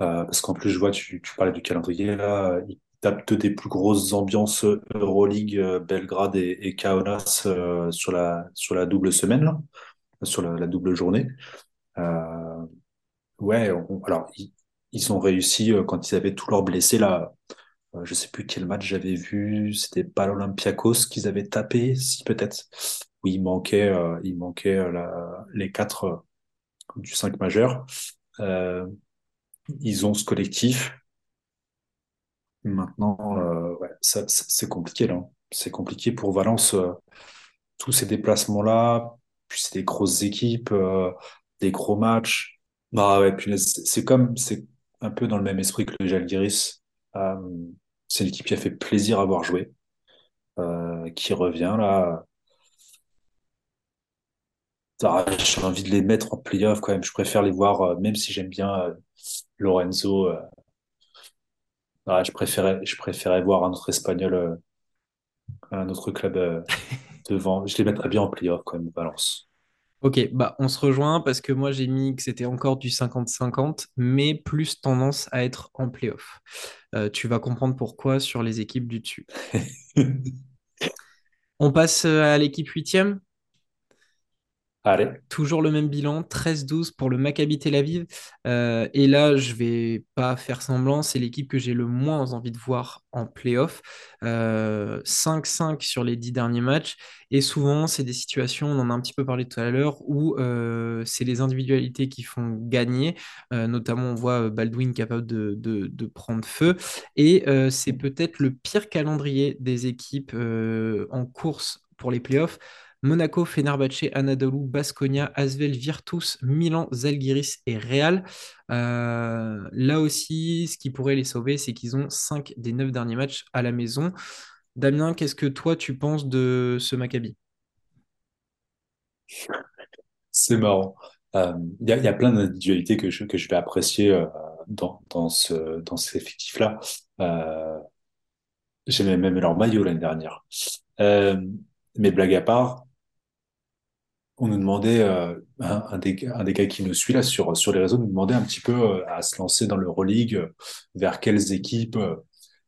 Euh, parce qu'en plus, je vois, tu, parlais du calendrier, là, ils tapent deux des plus grosses ambiances Euroleague, euh, Belgrade et, et Kaunas euh, sur la, sur la double semaine, là, sur la, double journée. Ouais, alors, ils, ils ont réussi quand ils avaient tous leurs blessés, là. Je sais plus quel match j'avais vu, c'était pas l'Olympiakos qu'ils avaient tapé, si peut-être. Oui, il manquait, il manquait les quatre du 5 majeur. Ils ont ce collectif. Maintenant, euh, ouais, ça, c'est compliqué là. C'est compliqué pour Valence, euh, tous ces déplacements-là, puis c'est des grosses équipes, euh, des gros matchs. Bah ouais, puis c'est comme, c'est un peu dans le même esprit que le Žalgiris. Euh, c'est l'équipe qui a fait plaisir à voir jouer, euh, qui revient là. Ah, j'ai envie de les mettre en playoff quand même. Je préfère les voir, euh, même si j'aime bien euh, Lorenzo. euh, ah, je préférais, je préférais voir un autre Espagnol, un autre club devant. Je les mettrais bien en playoff quand même, Valence. Ok, bah on se rejoint parce que moi j'ai mis que c'était encore du 50-50, mais plus tendance à être en playoff. Euh, tu vas comprendre pourquoi sur les équipes du dessus. On passe à l'équipe huitième. Toujours le même bilan, 13-12 pour le Maccabi Tel Aviv. Euh, et là, je vais pas faire semblant, c'est l'équipe que j'ai le moins envie de voir en playoff. Euh, 5-5 sur les 10 derniers matchs. Et souvent, c'est des situations, on en a un petit peu parlé tout à l'heure, où euh, c'est les individualités qui font gagner. Euh, notamment, on voit euh, Baldwin capable de, de- de prendre feu. Et euh, c'est peut-être le pire calendrier des équipes euh, en course pour les playoffs. Monaco, Fenerbahçe, Anadolu, Baskonia, Asvel, Virtus, Milan, Zalgiris et Real. Euh, là aussi, ce qui pourrait les sauver, c'est qu'ils ont 5 des 9 derniers matchs à la maison. Damien, qu'est-ce que toi tu penses de ce Maccabi? c'est marrant. Euh, Il il y a plein d'individualités que je, que je vais apprécier euh, dans, dans ce, dans cet effectif-là. Euh, j'aimais même leur maillot l'année dernière. Euh, mais blague à part, on nous demandait, euh, un, des, un des gars qui nous suit là sur, sur les réseaux, nous demandait un petit peu euh, à se lancer dans l'Euroleague, euh, vers quelles équipes euh,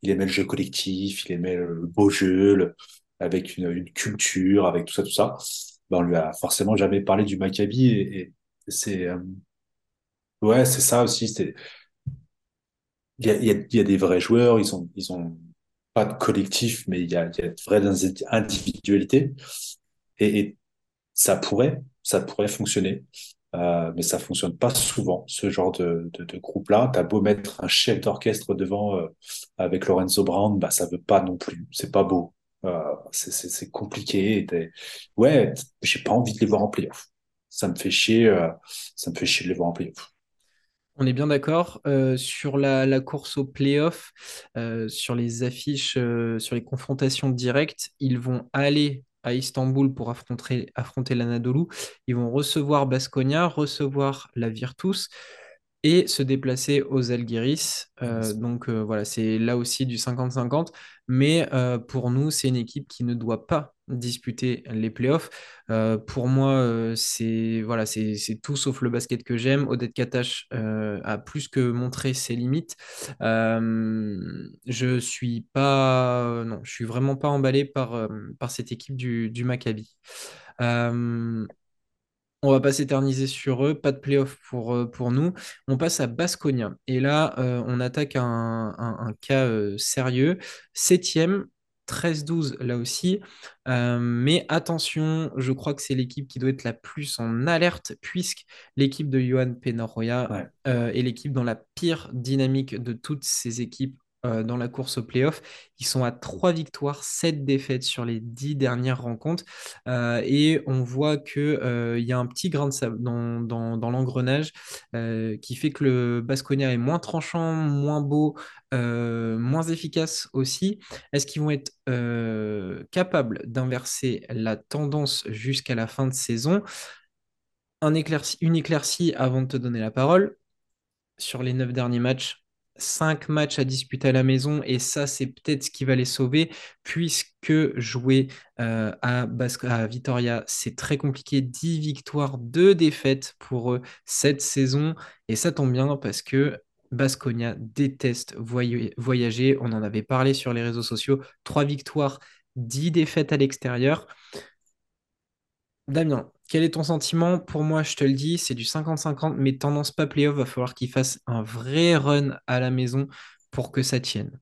il aimait le jeu collectif, il aimait le beau jeu, le- avec une, une culture, avec tout ça, tout ça. Ben, on lui a forcément jamais parlé du Maccabi et, c'est ouais, c'est ça aussi. Il y a, y y a des vrais joueurs, ils ont ils ont pas de collectif, mais il y a, y a de vraies individualités et, et ça pourrait, ça pourrait fonctionner, euh, mais ça fonctionne pas souvent, ce genre de, de, groupe-là. T'as beau mettre un chef d'orchestre devant euh, avec Lorenzo Brown, bah ça veut pas non plus, c'est pas beau, euh, c'est compliqué. Ouais, j'ai pas envie de les voir en playoff. Ça me fait chier, euh, ça me fait chier de les voir en playoff. On est bien d'accord. Sur la, la course au playoff, sur les affiches, sur les confrontations directes, ils vont aller à Istanbul pour affronter, affronter l'Anadolu. Ils vont recevoir Baskonia, recevoir la Virtus et se déplacer aux Algiris. Euh, donc euh, voilà, c'est là aussi du 50-50. Mais euh, pour nous, c'est une équipe qui ne doit pas disputer les playoffs. Euh, pour moi, euh, c'est tout sauf le basket que j'aime. Odette Katash euh, a plus que montré ses limites. Je suis pas, je suis vraiment pas emballé par, cette équipe du, du Maccabi. On va pas s'éterniser sur eux, pas de playoff pour, nous. On passe à Basconia. Et là, on attaque un, cas sérieux. Septième, 13-12 là aussi. Euh, mais attention, je crois que c'est l'équipe qui doit être la plus en alerte, puisque l'équipe de Johan Penarroya Ouais. euh, est l'équipe dans la pire dynamique de toutes ces équipes euh, dans la course au playoff. Ils sont à 3 victoires, 7 défaites sur les 10 dernières rencontres. Euh, et on voit qu'il y a un petit grain de sable dans, l'engrenage euh, qui fait que le Baskonia est moins tranchant, moins beau, euh, moins efficace aussi. Est-ce qu'ils vont être euh, capables d'inverser la tendance jusqu'à la fin de saison? Un éclairci- une éclaircie avant de te donner la parole sur les neuf derniers matchs, cinq matchs à disputer à la maison, et ça, c'est peut-être ce qui va les sauver, puisque jouer euh, à, Vitoria, c'est très compliqué. 10 victoires, 2 défaites pour eux cette saison, et ça tombe bien parce que Basconia déteste voy- voyager. On en avait parlé sur les réseaux sociaux. 3 victoires, 10 défaites à l'extérieur. Damien, quel est ton sentiment? Pour moi, je te le dis, c'est du 50-50, mais tendance pas playoff, va falloir qu'il fasse un vrai run à la maison pour que ça tienne.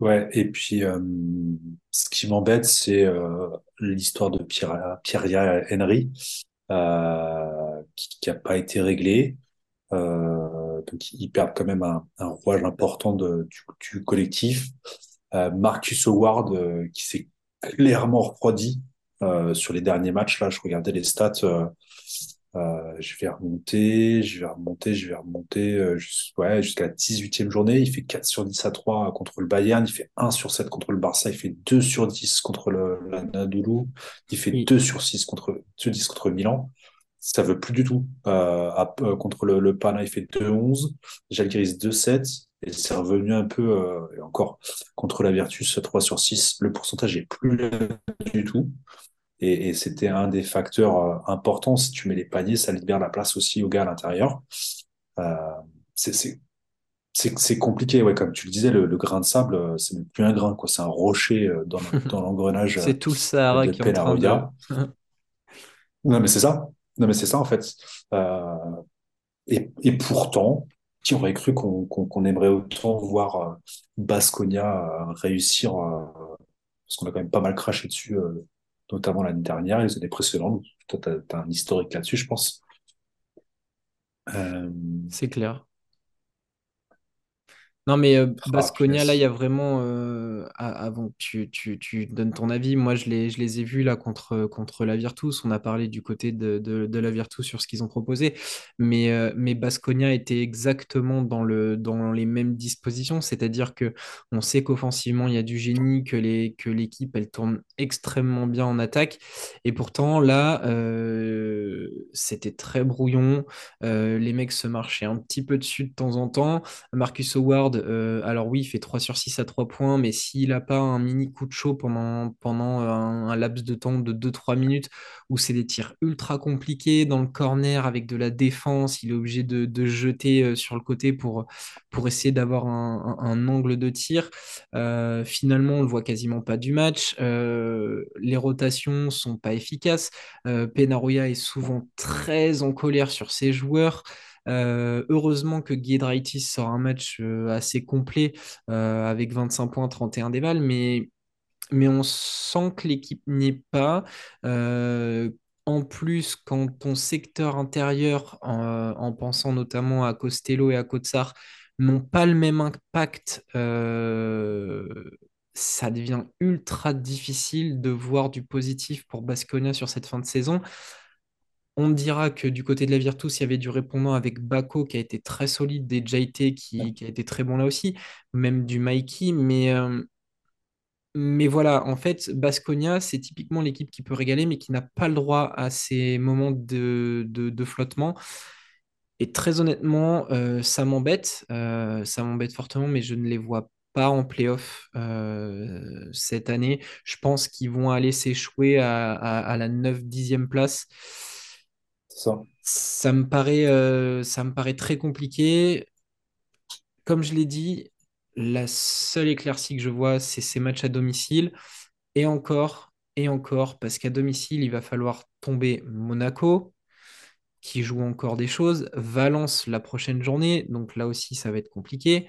Ouais, et puis euh, ce qui m'embête, c'est euh, l'histoire de Pierre, Henry euh, qui, qui a pas été réglée. Donc ils perdent quand même un, un rouage important du, du collectif. Marcus Howard qui s'est clairement refroidi euh, sur les derniers matchs. Là, je regardais les stats. euh, euh, je vais remonter, je vais remonter, je vais remonter euh, jus- ouais, jusqu'à la 18e journée. Il fait 4 sur 10 à 3 contre le Bayern. Il fait 1 sur 7 contre le Barça. Il fait 2 sur 10 contre le l'Anadolu. Il fait Oui, 2 sur 6 contre, 2 10 contre Milan. Ça veut plus du tout. Euh, à- euh, contre le, le Pana, il fait 2-11. Žalgiris 2-7. Et c'est revenu un peu, euh, et encore, contre la Virtus 3 sur 6. Le pourcentage est plus du tout. Et, et c'était un des facteurs euh, importants. Si tu mets les paniers, ça libère la place aussi aux gars à l'intérieur. Euh, c'est c'est- c'est- c'est compliqué, ouais, comme tu le disais, le, le grain de sable, euh, c'est même plus un grain, quoi. C'est un rocher euh, dans, dans l'engrenage c'est tout le Sahara de qui est en train de... Peñarroya. Non, mais c'est ça. Non, mais c'est ça, en fait. Euh, et, et pourtant, qui aurait cru qu'on aimerait autant voir euh, Baskonia euh, réussir, euh, parce qu'on a quand même pas mal craché dessus, notamment l'année dernière et les années précédentes. Toi, t'as, t'as un historique là-dessus, je pense. C'est clair. Non, mais euh, ah, Baskonia, là, il y a vraiment. euh, avant que tu, tu, tu donnes ton avis, moi, je les, je les ai vus là contre, contre la Virtus. On a parlé du côté de, de, de la Virtus sur ce qu'ils ont proposé. Mais, euh, mais Baskonia était exactement dans, le, dans les mêmes dispositions. C'est-à-dire que on sait qu'offensivement, il y a du génie, que les, que l'équipe, elle tourne extrêmement bien en attaque. Et pourtant, là, euh, c'était très brouillon. Euh, les mecs se marchaient un petit peu dessus de temps en temps. Marcus Howard, euh, alors oui, il fait 3 sur 6 à 3 points, mais s'il n'a pas un mini coup de chaud pendant, pendant un, un laps de temps de deux trois minutes où c'est des tirs ultra compliqués dans le corner avec de la défense, il est obligé de, de jeter euh, sur le côté pour, pour essayer d'avoir un, angle de tir. Euh, finalement, on le voit quasiment pas du match. Euh, les rotations sont pas efficaces. Euh, Penaroya est souvent en colère sur ses joueurs. Euh, heureusement que Giedraitis sort un match euh, assez complet euh, avec 25 points, 31 dévals, mais, mais on sent que l'équipe n'y est pas. En plus, quand ton secteur intérieur, en, en pensant notamment à Costello et à Kotsar, n'ont pas le même impact, ça devient ultra difficile de voir du positif pour Baskonia sur cette fin de saison. On dira que du côté de la Virtus, il y avait du répondant avec Bako qui a été très solide, des JT qui, qui a été très bon là aussi, même du Mikey. Mais, euh, mais voilà, en fait, Baskonia, c'est typiquement l'équipe qui peut régaler, mais qui n'a pas le droit à ces moments de, de, de flottement. Et très honnêtement, euh, ça m'embête, euh, ça m'embête fortement, mais je ne les vois pas en playoff cette année. Je pense qu'ils vont aller s'échouer à, à- à la 9-10e place. Ça. Me paraît, euh, ça me très compliqué. Comme je l'ai dit, la seule éclaircie que je vois, c'est ces matchs à domicile. Et encore, et encore, parce qu'à domicile, il va falloir tomber Monaco, qui joue encore des choses, Valence la prochaine journée, donc là aussi, ça va être compliqué.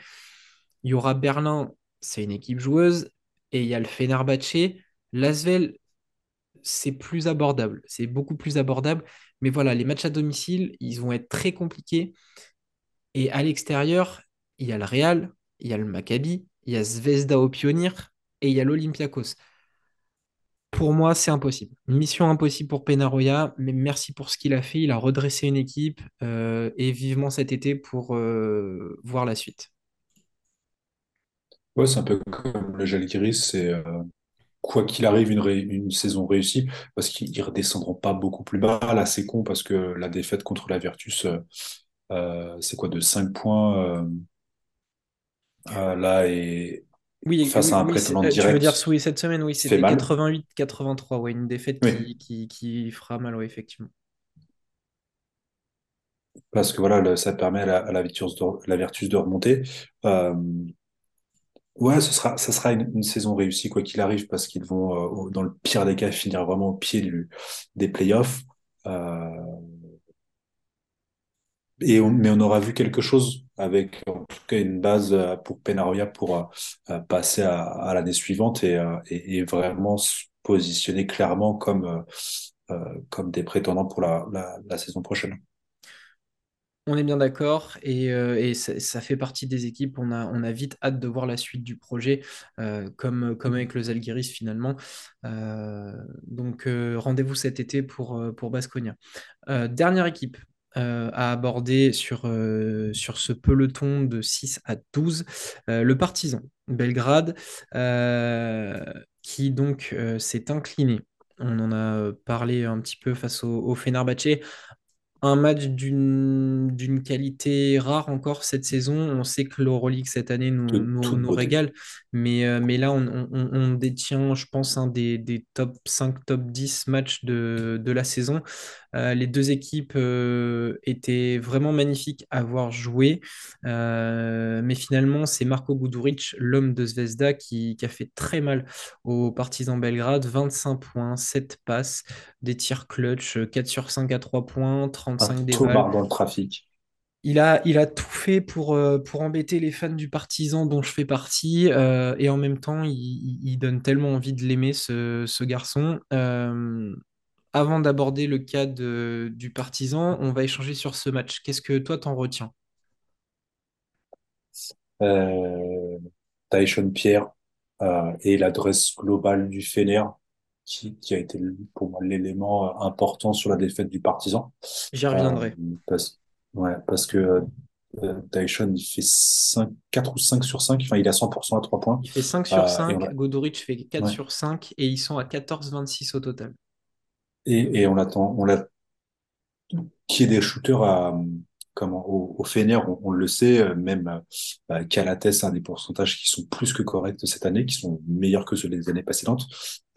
Il y aura Berlin, c'est une équipe joueuse, et il y a le Fenerbahçe. L'Asvel, c'est plus abordable, c'est beaucoup plus abordable. Mais voilà, les matchs à domicile, ils vont être très compliqués. Et à l'extérieur, il y a le Real, il y a le Maccabi, il y a Zvezda au Pionir et il y a l'Olympiakos. Pour moi, c'est impossible. Mission impossible pour Penaroya, mais merci pour ce qu'il a fait. Il a redressé une équipe euh, et vivement cet été pour euh, voir la suite. Ouais, c'est un peu comme le Žalgiris, c'est euh, quoi qu'il arrive une, ré- une saison réussie, parce qu'ils ils redescendront pas beaucoup plus bas. Là, c'est con parce que la défaite contre la Virtus, euh, euh, c'est quoi de 5 points euh, là et Oui, face oui, à un oui, prétendant euh, tu veux direct, dire oui, cette semaine, oui, c'était mal. 88-83, ouais, une défaite qui, qui, qui fera mal, ouais, effectivement. parce que voilà, le- ça permet à la, à la Virtus de, la Virtus de remonter. Euh, ouais, ce sera, ça sera une, saison réussie quoi qu'il arrive, parce qu'ils vont, euh, dans le pire des cas, finir vraiment au pied du, des playoffs. Euh, Et on, mais on aura vu quelque chose avec en tout cas une base euh, pour Penaroya pour euh, euh, passer à, à l'année suivante et, euh, et, vraiment se positionner clairement comme, comme des prétendants pour la, la, la saison prochaine. On est bien d'accord et, euh, et ça, ça fait partie des équipes. On a, on a vite hâte de voir la suite du projet, euh, comme, comme avec le Zalgiris finalement. Euh, donc rendez-vous cet été pour, pour Baskonia. Euh, dernière équipe à aborder sur, sur ce peloton de 6 à 12, euh, le Partizan Belgrade, qui donc s'est incliné. On en a parlé un petit peu face au, au Fenerbahçe un match d'une d'une qualité rare encore cette saison. On sait que l'Euroleague cette année nous, De nous, toute nous régale, mais, euh, mais là, on, on- on détient, je pense, un des, des top 5, top 10 matchs de, de la saison. Euh, les deux équipes euh, étaient vraiment magnifiques à voir jouer, Euh, mais finalement, c'est Marco Guduric, l'homme de Zvezda, qui, qui a fait très mal aux partisans Belgrade. 25 points, 7 passes des tirs clutch, euh, 4 sur 5 à 3 points, Un 35 dévals. tomard dans le trafic. Il a, il a tout fait pour, euh, pour embêter les fans du Partizan dont je fais partie, euh, et en même temps, il, donne tellement envie de l'aimer, ce, ce garçon. Euh, avant d'aborder le cas de- du Partizan, on va échanger sur ce match. Qu'est-ce que toi t'en retiens? Euh, Tyson Pierre et l'adresse globale du Fener qui, qui a été pour moi l'élément euh, important sur la défaite du Partizan. J'y Euh, reviendrai. parce, ouais, parce que euh, Tyson, il fait 5, 4 ou 5 sur 5, enfin il est à 100% à 3 points. Il fait 5 sur Euh, et on 5, a, Godoric fait 4 ouais. sur 5, et ils sont à 14-26 au total. et, et on attend, on l'a qui est des shooters à, comment, au, au Fener, on, on le sait, euh, même euh, Calates a des pourcentages qui sont plus que corrects cette année, qui sont meilleurs que ceux des années précédentes.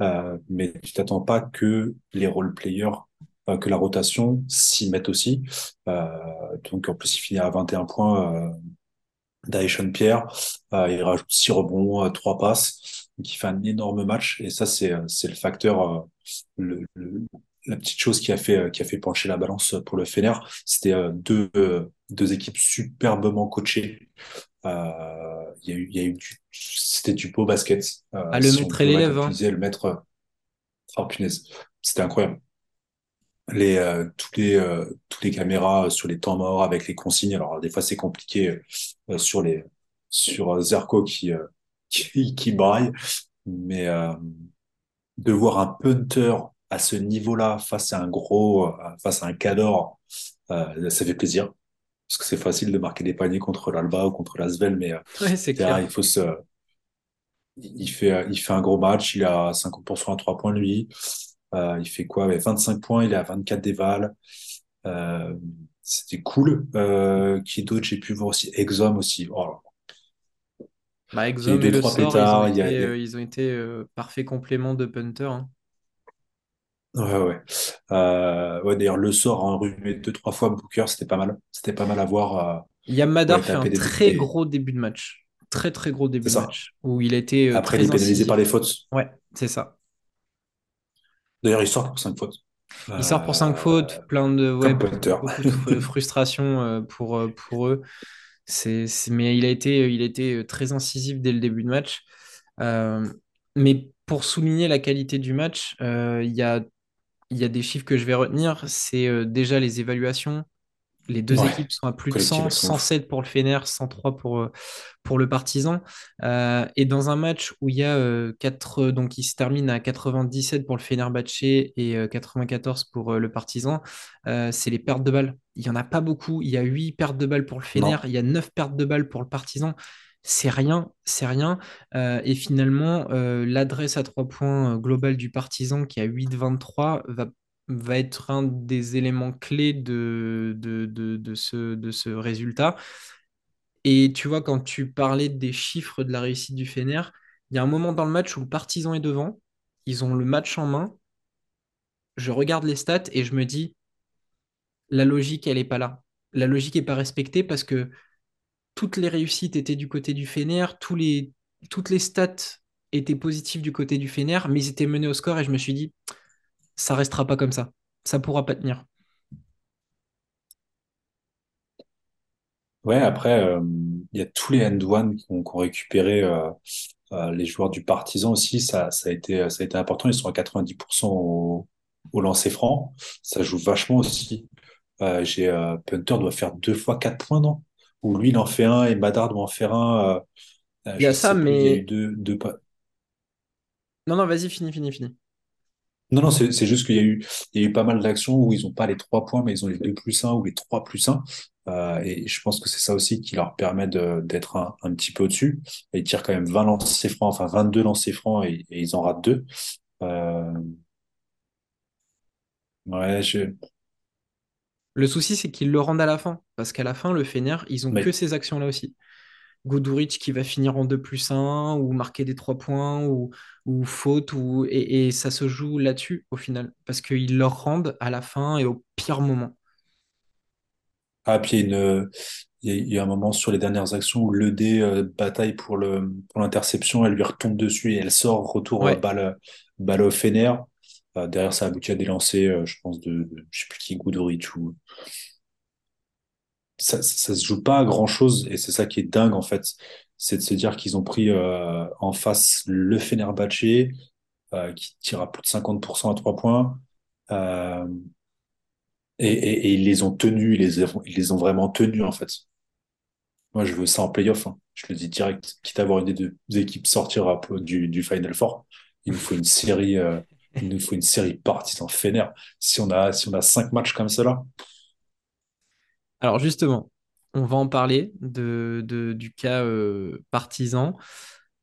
Euh, mais tu t'attends pas que les role players, euh, que la rotation s'y mette aussi. Euh, donc en plus, il finit à 21 points. Euh, Daishon Pierre, euh, il rajoute 6 rebonds, euh, 3 passes, il fait un énorme match. Et ça, c'est euh, le facteur, euh, le, le- la petite chose qui a fait euh, qui a fait pencher la balance pour le Fener. C'était euh, deux euh, deux équipes superbement coachées. Euh, Il y a eu il y a eu c'était du beau basket. Euh, À le si maître et l'élève, hein. le mettre. Oh punaise, c'était incroyable les euh, tous les euh, toutes les caméras sur les temps morts avec les consignes. Alors des fois c'est compliqué euh, sur les sur Zerko qui euh, qui, qui braille, mais euh, de voir un punter à ce niveau-là face à un gros euh, face à un cador, euh, ça fait plaisir parce que c'est facile de marquer des paniers contre l'Alba ou contre l'Asvel, mais euh, Ouais, c'est derrière, clair. il faut se il fait il fait un gros match, il a 50% à trois points lui. Euh, il fait quoi? Ouais, 25 points, il est à 24 déval. Euh, c'était cool. Qui d'autre? J'ai pu voir aussi? Exum aussi. Oh, Bah, et Le ils ont été, a- euh, ils ont été euh, parfaits compléments de punter. hein. Ouais, ouais. Euh, ouais, d'ailleurs, le sort a enrhumé deux, trois fois Booker, c'était pas mal. C'était pas mal à voir. euh, Yam Madar ouais, fait un très des- gros début de match. Très, très gros début de match. Où il été euh, Après, il est pénalisé par les fautes. Ouais, c'est ça. D'ailleurs, il sort pour cinq fautes. Il sort pour 5 fautes, Euh, plein de, ouais, de fr- frustration pour, pour eux. Mais il a été, il a été très incisif dès le début de match. Mais pour souligner la qualité du match, euh, il y a, il y a des chiffres que je vais retenir. C'est euh, déjà les évaluations. Les deux Ouais. équipes sont à plus de Collective, 100, elles sont ouf. 107 pour le Fener, 103 pour, euh, pour le Partizan. Euh, et dans un match où il y a euh, 4, donc il se termine à 97 pour le Fenerbahçe et euh, 94 pour le Partizan, c'est les pertes de balles. Il n'y en a pas beaucoup. Il y a 8 pertes de balles pour le Fener, Non. il y a 9 pertes de balles pour le Partizan. C'est rien, c'est rien. Euh, et finalement, euh, l'adresse à 3 points euh, globale du Partizan qui a 8-23 va va être un des éléments clés de, de, de, de ce, de ce résultat. Et tu vois, quand tu parlais des chiffres de la réussite du Fener, il y a un moment dans le match où le partisan est devant, ils ont le match en main, je regarde les stats et je me dis, la logique, elle n'est pas là. La logique n'est pas respectée parce que toutes les réussites étaient du côté du Fener, tous les, toutes les stats étaient positives du côté du Fener, mais ils étaient menés au score et je me suis dit, ça restera pas comme ça. Ça pourra pas tenir. Ouais, après, euh, il y a tous les end-one qui ont, qui ont récupéré euh, euh, les joueurs du Partizan aussi. Ça, ça a été, ça a été important. Ils sont à 90% au, au lancer franc. Ça joue vachement aussi. J'ai Punter doit faire deux fois quatre points, non? Ou lui, il en fait un et Madar doit en faire un. euh, euh, Il y a ça, plus. Il y a eu mais... deux, deux pas. Non, non, vas-y, fini, fini, fini. Non, non, c'est juste qu'il y a eu, il y a eu pas mal d'actions où ils ont pas les trois points, mais ils ont les deux plus un ou les trois plus un. Euh, et je pense que c'est ça aussi qui leur permet de- d'être un, un petit peu au-dessus. Ils tirent quand même 20 lancers francs, enfin 22 lancers francs et, et ils en ratent deux. Euh, ouais, je, Le souci, c'est qu'ils le rendent à la fin. Parce qu'à la fin, le Fener, ils ont que ces actions-là aussi. Guduric qui va finir en 2 plus un ou marquer des 3 points, ou, ou faute, ou... Et, et ça se joue là-dessus, au final. Parce qu'ils leur rendent à la fin et au pire moment. ah, puis il y a une, il y a, un moment sur les dernières actions où le dé euh, bataille pour le pour l'interception, elle lui retombe dessus et elle sort, retour Ouais. balle balle au Fener. Euh, derrière, ça aboutit à des lancers, euh, je pense de, de je sais plus qui, Guduric ou ça, ça, ça se joue pas à grand-chose et c'est ça qui est dingue en fait, c'est de se dire qu'ils ont pris euh, en face le Fenerbahçe euh, qui tire à plus de 50% à trois points et, et, ils les ont tenus, ils les, ont- ils les ont vraiment tenus en fait. Moi, je veux ça en playoff, hein. Je le dis direct, quitte à avoir une des deux équipes sortir du, du Final Four, il nous faut une série, il nous faut une série partisan Fener. Si on a, si cinq matchs comme cela, Alors justement, on va en parler de, de- du cas euh, partisan.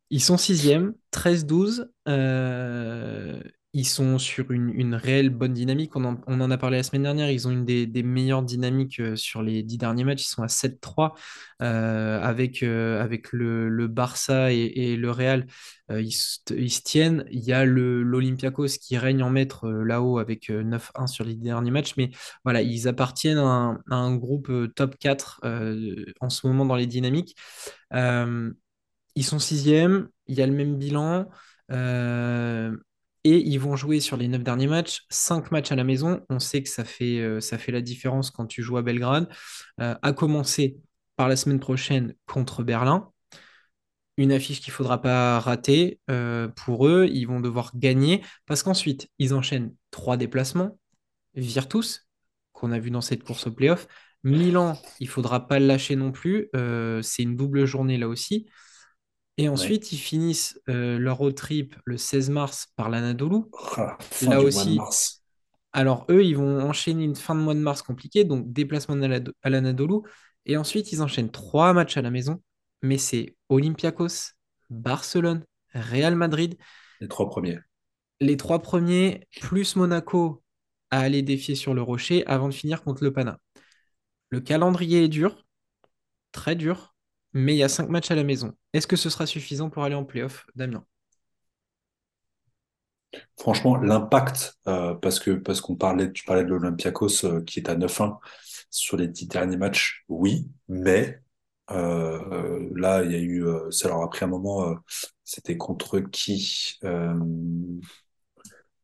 Ils sont sixième, 13-12. euh, ils sont sur une, une réelle bonne dynamique. On en, on en a parlé la semaine dernière. Ils ont une des, des meilleures dynamiques euh, sur les dix derniers matchs. Ils sont à 7-3 euh, avec, euh, avec le, le Barça et, le Real. ils, ils se tiennent. Il y a l'Olympiakos qui règne en maître là-haut avec euh, 9-1 sur les derniers matchs. Mais voilà, ils appartiennent à un, groupe top 4 euh, en ce moment dans les dynamiques. Ils sont sixième, il y a le même bilan. Et ils vont jouer sur les neuf derniers matchs, cinq matchs à la maison. On sait que ça fait, euh, ça fait la différence quand tu joues à Belgrade. Euh, à commencer par la semaine prochaine contre Berlin. Une affiche qu'il ne faudra pas rater euh, pour eux. Ils vont devoir gagner parce qu'ensuite, ils enchaînent trois déplacements. Virtus, qu'on a vu dans cette course au playoff. Milan, il ne faudra pas le lâcher non plus. C'est une double journée là aussi. Et ouais. ensuite, ils finissent euh, leur road trip le 16 mars par l'Anadolu. Ah, Là aussi, mars. alors eux, ils vont enchaîner une fin de mois de mars compliquée, donc déplacement à l'Anadolu. Et ensuite, ils enchaînent trois matchs à la maison, mais c'est Olympiakos, Barcelone, Real Madrid. Les trois premiers. Les trois premiers, plus Monaco à aller défier sur le rocher avant de finir contre le Pana. Le calendrier est dur, très dur. Mais il y a cinq matchs à la maison. Est-ce que ce sera suffisant pour aller en playoff, Damien? Franchement, l'impact, euh, parce que parce qu'on parlait, tu parlais de l'Olympiakos euh, qui est à 9-1 sur les dix derniers matchs, oui, mais euh, là, il y a eu, ça leur a pris un moment, c'était contre qui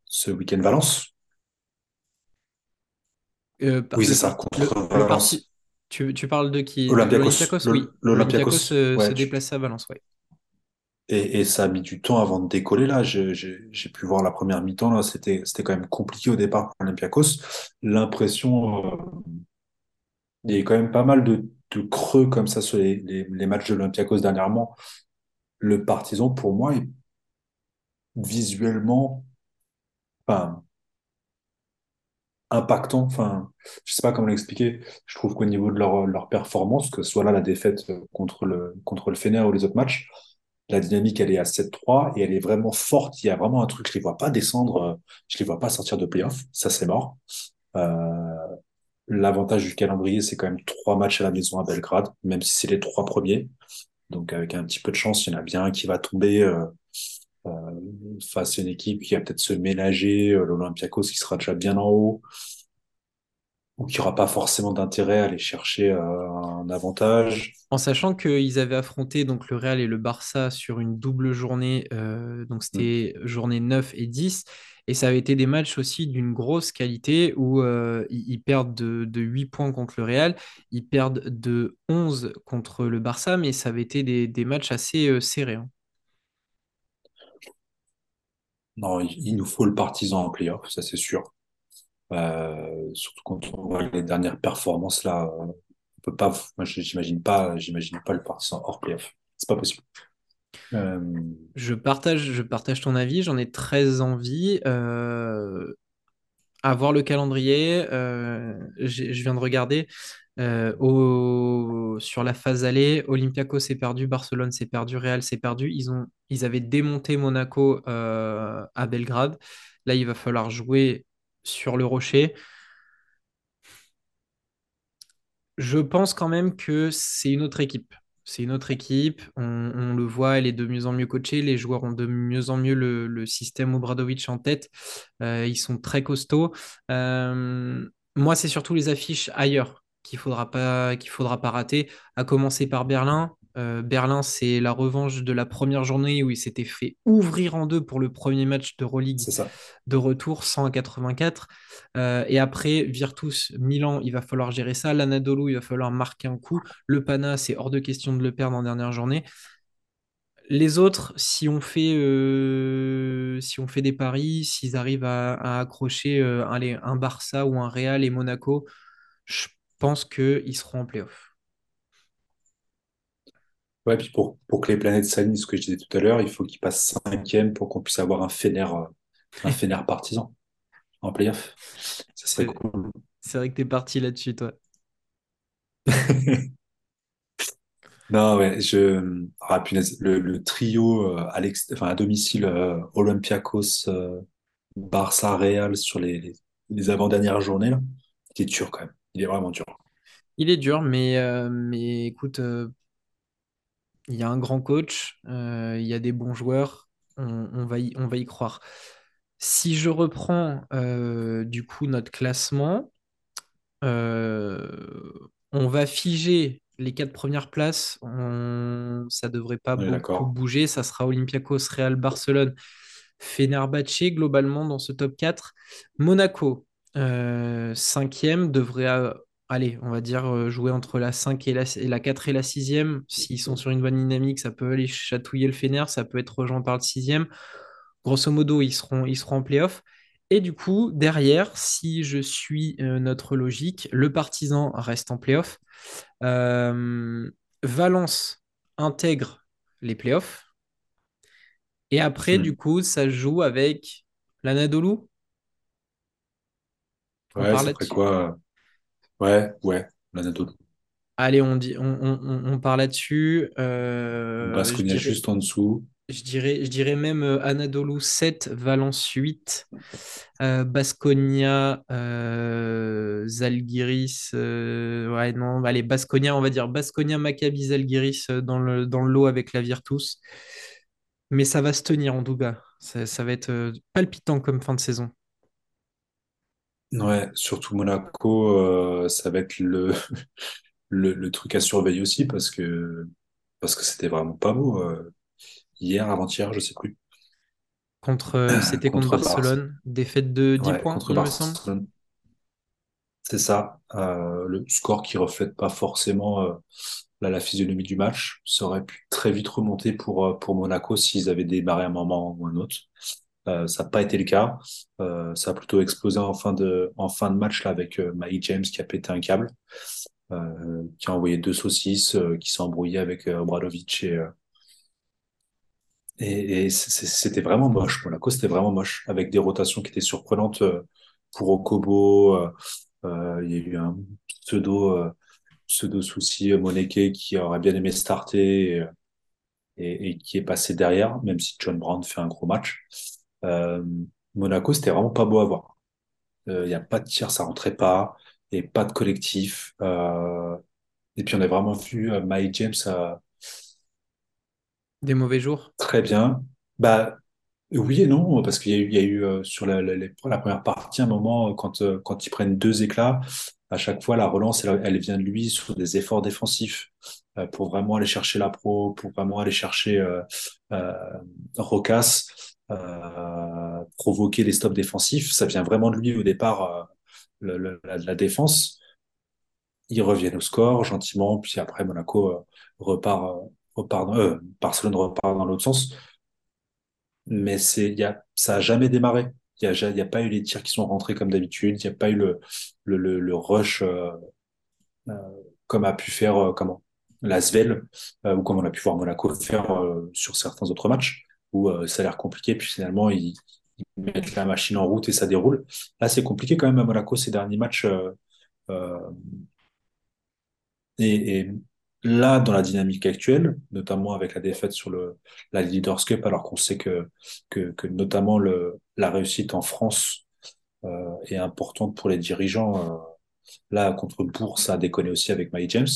ce week-end? Valence? Oui, c'est ça, contre le, le parti. Tu, tu parles de qui? Olympiakos, l'Olympiakos? le- Oui. L'Olympiakos l'Olympiakos, se, ouais, déplace à Valence, ouais. Et, et ça a mis du temps avant de décoller là. J'ai pu voir la première mi-temps là. C'était c'était quand même compliqué au départ pour Olympiakos. L'impression, euh, il y a quand même pas mal de, de creux comme ça sur les, les, les matchs de l'Olympiakos dernièrement. Le Partizan, pour moi, est visuellement, enfin, impactant. Enfin, je sais pas comment l'expliquer. Je trouve qu'au niveau de leur, leur performance, que ce soit là la défaite contre le contre le Fener ou les autres matchs, la dynamique, elle est à 7-3 et elle est vraiment forte. Il y a vraiment un truc, je les vois pas descendre, euh, je les vois pas sortir de playoff. Ça, c'est mort. Euh, l'avantage du calendrier, c'est quand même trois matchs à la maison à Belgrade, même si c'est les trois premiers. Donc, avec un petit peu de chance, il y en a bien un qui va tomber euh, euh, face à une équipe qui va peut-être se ménager, euh, l'Olympiakos qui sera déjà bien en haut, ou qui aura pas forcément d'intérêt à aller chercher euh, un avantage. En sachant qu'ils avaient affronté donc le Real et le Barça sur une double journée, euh, donc Mm. c'était journée 9 et 10, et ça avait été des matchs aussi d'une grosse qualité où euh, ils, perdent de, de 8 points contre le Real, ils perdent de 11 contre le Barça, mais ça avait été des, des matchs assez euh, serrés. hein. Non, il, nous faut le partisan en playoff, ça c'est sûr. Euh, surtout quand on voit les dernières performances là, on peut pas, moi j'imagine pas, j'imagine pas le partisan hors playoff. C'est pas possible. Euh, Je partage, je partage ton avis, j'en ai très envie. Euh, voir le calendrier, euh, je viens de regarder. Euh, sur la phase aller, Olympiakos s'est perdu, Barcelone s'est perdu, Real s'est perdu. Ils ont, avaient démonté Monaco euh, à Belgrade. Là, il va falloir jouer sur le Rocher. Je pense quand même que c'est une autre équipe. C'est une autre équipe. On, le voit, elle est de mieux en mieux coachée. Les joueurs ont de mieux en mieux le, le système Obradovic en tête. Euh, ils sont très costauds. Moi, c'est surtout les affiches ailleurs qu'il faudra pas, qu'il faudra pas rater. À commencer par Berlin. Euh, Berlin, c'est la revanche de la première journée où il s'était fait ouvrir en deux pour le premier match d'Euroleague c'est ça. de retour, 100 à 84. Euh, et après, Virtus, Milan, il va falloir gérer ça. L'Anadolu, il va falloir marquer un coup. Le Pana, c'est hors de question de le perdre en dernière journée. Les autres, si on fait, euh, si on fait des paris, s'ils arrivent à, à accrocher allez, un Barça ou un Real et Monaco, je pense qu'ils seront en playoff. Ouais, puis pour, pour que les planètes s'alignent, ce que je disais tout à l'heure, il faut qu'ils passent cinquième pour qu'on puisse avoir un Fener, euh, un Fener partisan en playoff. Ça serait C'est cool. c'est vrai que t'es parti là-dessus, toi. Non, ouais, je, ah, punaise, le, le trio euh, à l'ex- enfin, à domicile, euh, Olympiakos, euh, Barça, Real sur les, les, les avant-dernières journées, là, est dur quand même. Il est vraiment dur. Il est dur, mais, euh, mais écoute, euh, il y a un grand coach, euh, il y a des bons joueurs, on, on va y, on va y croire. Si je reprends du coup notre classement, on va figer les quatre premières places. On- ça devrait pas beaucoup bouger. Ça sera Olympiakos, Real, Barcelone, Fenerbahçe globalement dans ce top 4. Monaco, cinquième, devrait, euh, aller, on va dire, euh, jouer entre la 5 et la, et la 4 et la sixième. S'ils sont sur une bonne dynamique, ça peut aller chatouiller le Fener, ça peut être rejoint par le sixième. Grosso modo, ils seront, ils seront en playoff. Et du coup, derrière, si je suis euh, notre logique, le Partizan reste en playoff. Euh, Valence intègre les playoffs. Et après, du Hmm. coup, ça joue avec l'Anadolu. Ouais, ça ferait quoi? euh, Ouais, ouais, l'Anadolu. Allez, on dit, on, on, on- part là-dessus. Euh, dirais, juste en dessous. Je dirais, je dirais même euh, Anadolu 7, Valence 8, euh, Baskonia, euh, Zalgiris. euh, ouais, non, allez, Baskonia, on va dire Baskonia, Maccabi, Zalgiris dans le, dans le lot avec la Virtus. Mais ça va se tenir en tout cas. Ça, ça va être palpitant comme fin de saison. Ouais, surtout Monaco, euh, ça va être le, le, le truc à surveiller aussi parce que parce que c'était vraiment pas beau euh, hier, avant-hier, je sais plus, Contre, euh, c'était contre contre Barce. Barcelone, défaite de 10 Ouais, points, contre il me semble. Barcelone. C'est ça, euh, le score qui reflète pas forcément euh, la physionomie du match. Ça aurait pu très vite remonter pour, euh, pour Monaco s'ils avaient démarré un moment ou un autre. Euh, ça n'a pas été le cas. Euh, ça a plutôt explosé en fin de, match avec euh, Mike James qui a pété un câble, qui a envoyé deux saucisses, qui s'est embrouillé avec Obradovic et, c'était vraiment moche. Monaco, c'était vraiment moche, avec des rotations qui étaient surprenantes pour Okobo. il y a eu un pseudo, pseudo souci Moneke qui aurait bien aimé starter et- et qui est passé derrière, même si John Brown fait un gros match. Euh, Monaco, c'était vraiment pas beau à voir. Euh, Il n'y a pas de tir, ça rentrait pas, et pas de collectif. Euh, et puis on a vraiment vu euh, Mike James euh, Des mauvais jours. très bien. Bah oui et non, parce qu'il y a eu, il y a eu euh, sur la, la, les- la première partie un moment euh, quand euh, quand ils prennent deux éclats, à chaque fois la relance elle, elle vient de lui sur des efforts défensifs euh, pour vraiment aller chercher la pro, pour vraiment aller chercher euh, euh, Rocas, euh, provoquer les stops défensifs. Ça vient vraiment de lui au départ, euh, le- le- la, la défense. Ils reviennent au score gentiment, puis après Monaco euh, repart, euh, repart dans- euh, Barcelone repart dans l'autre sens. Mais c'est, y a, ça a jamais démarré. Il y a, y a pas eu les tirs qui sont rentrés comme d'habitude. Il n'y a pas eu le, le, le, rush euh, euh, comme a pu faire euh, comment l'Asvel euh, ou comme on a pu voir Monaco faire euh, sur certains autres matchs où euh, ça a l'air compliqué. Puis finalement ils, mettent la machine en route et ça déroule. Là c'est compliqué quand même à Monaco ces derniers matchs. euh, euh, Et, là, dans la dynamique actuelle, notamment avec la défaite sur le, la Leaders Cup, alors qu'on sait que, que, notamment la réussite en France est importante pour les dirigeants. là, contre Bourg, ça a déconné aussi avec Mike James.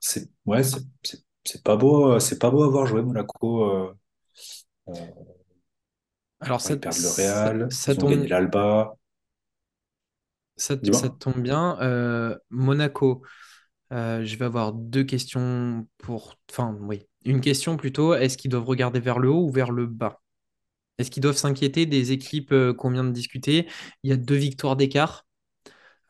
C'est ouais, pas beau, c'est pas beau à voir jouer Monaco. Alors ouais, ça, perdent le Real, ça ils ont gagné tombe, l'Alba. ça, tombe bien. Euh, Monaco, euh, je vais avoir deux questions pour... Enfin, oui. Une question plutôt, est-ce qu'ils doivent regarder vers le haut ou vers le bas? Est-ce qu'ils doivent s'inquiéter des équipes euh, qu'on vient de discuter? Il y a deux victoires d'écart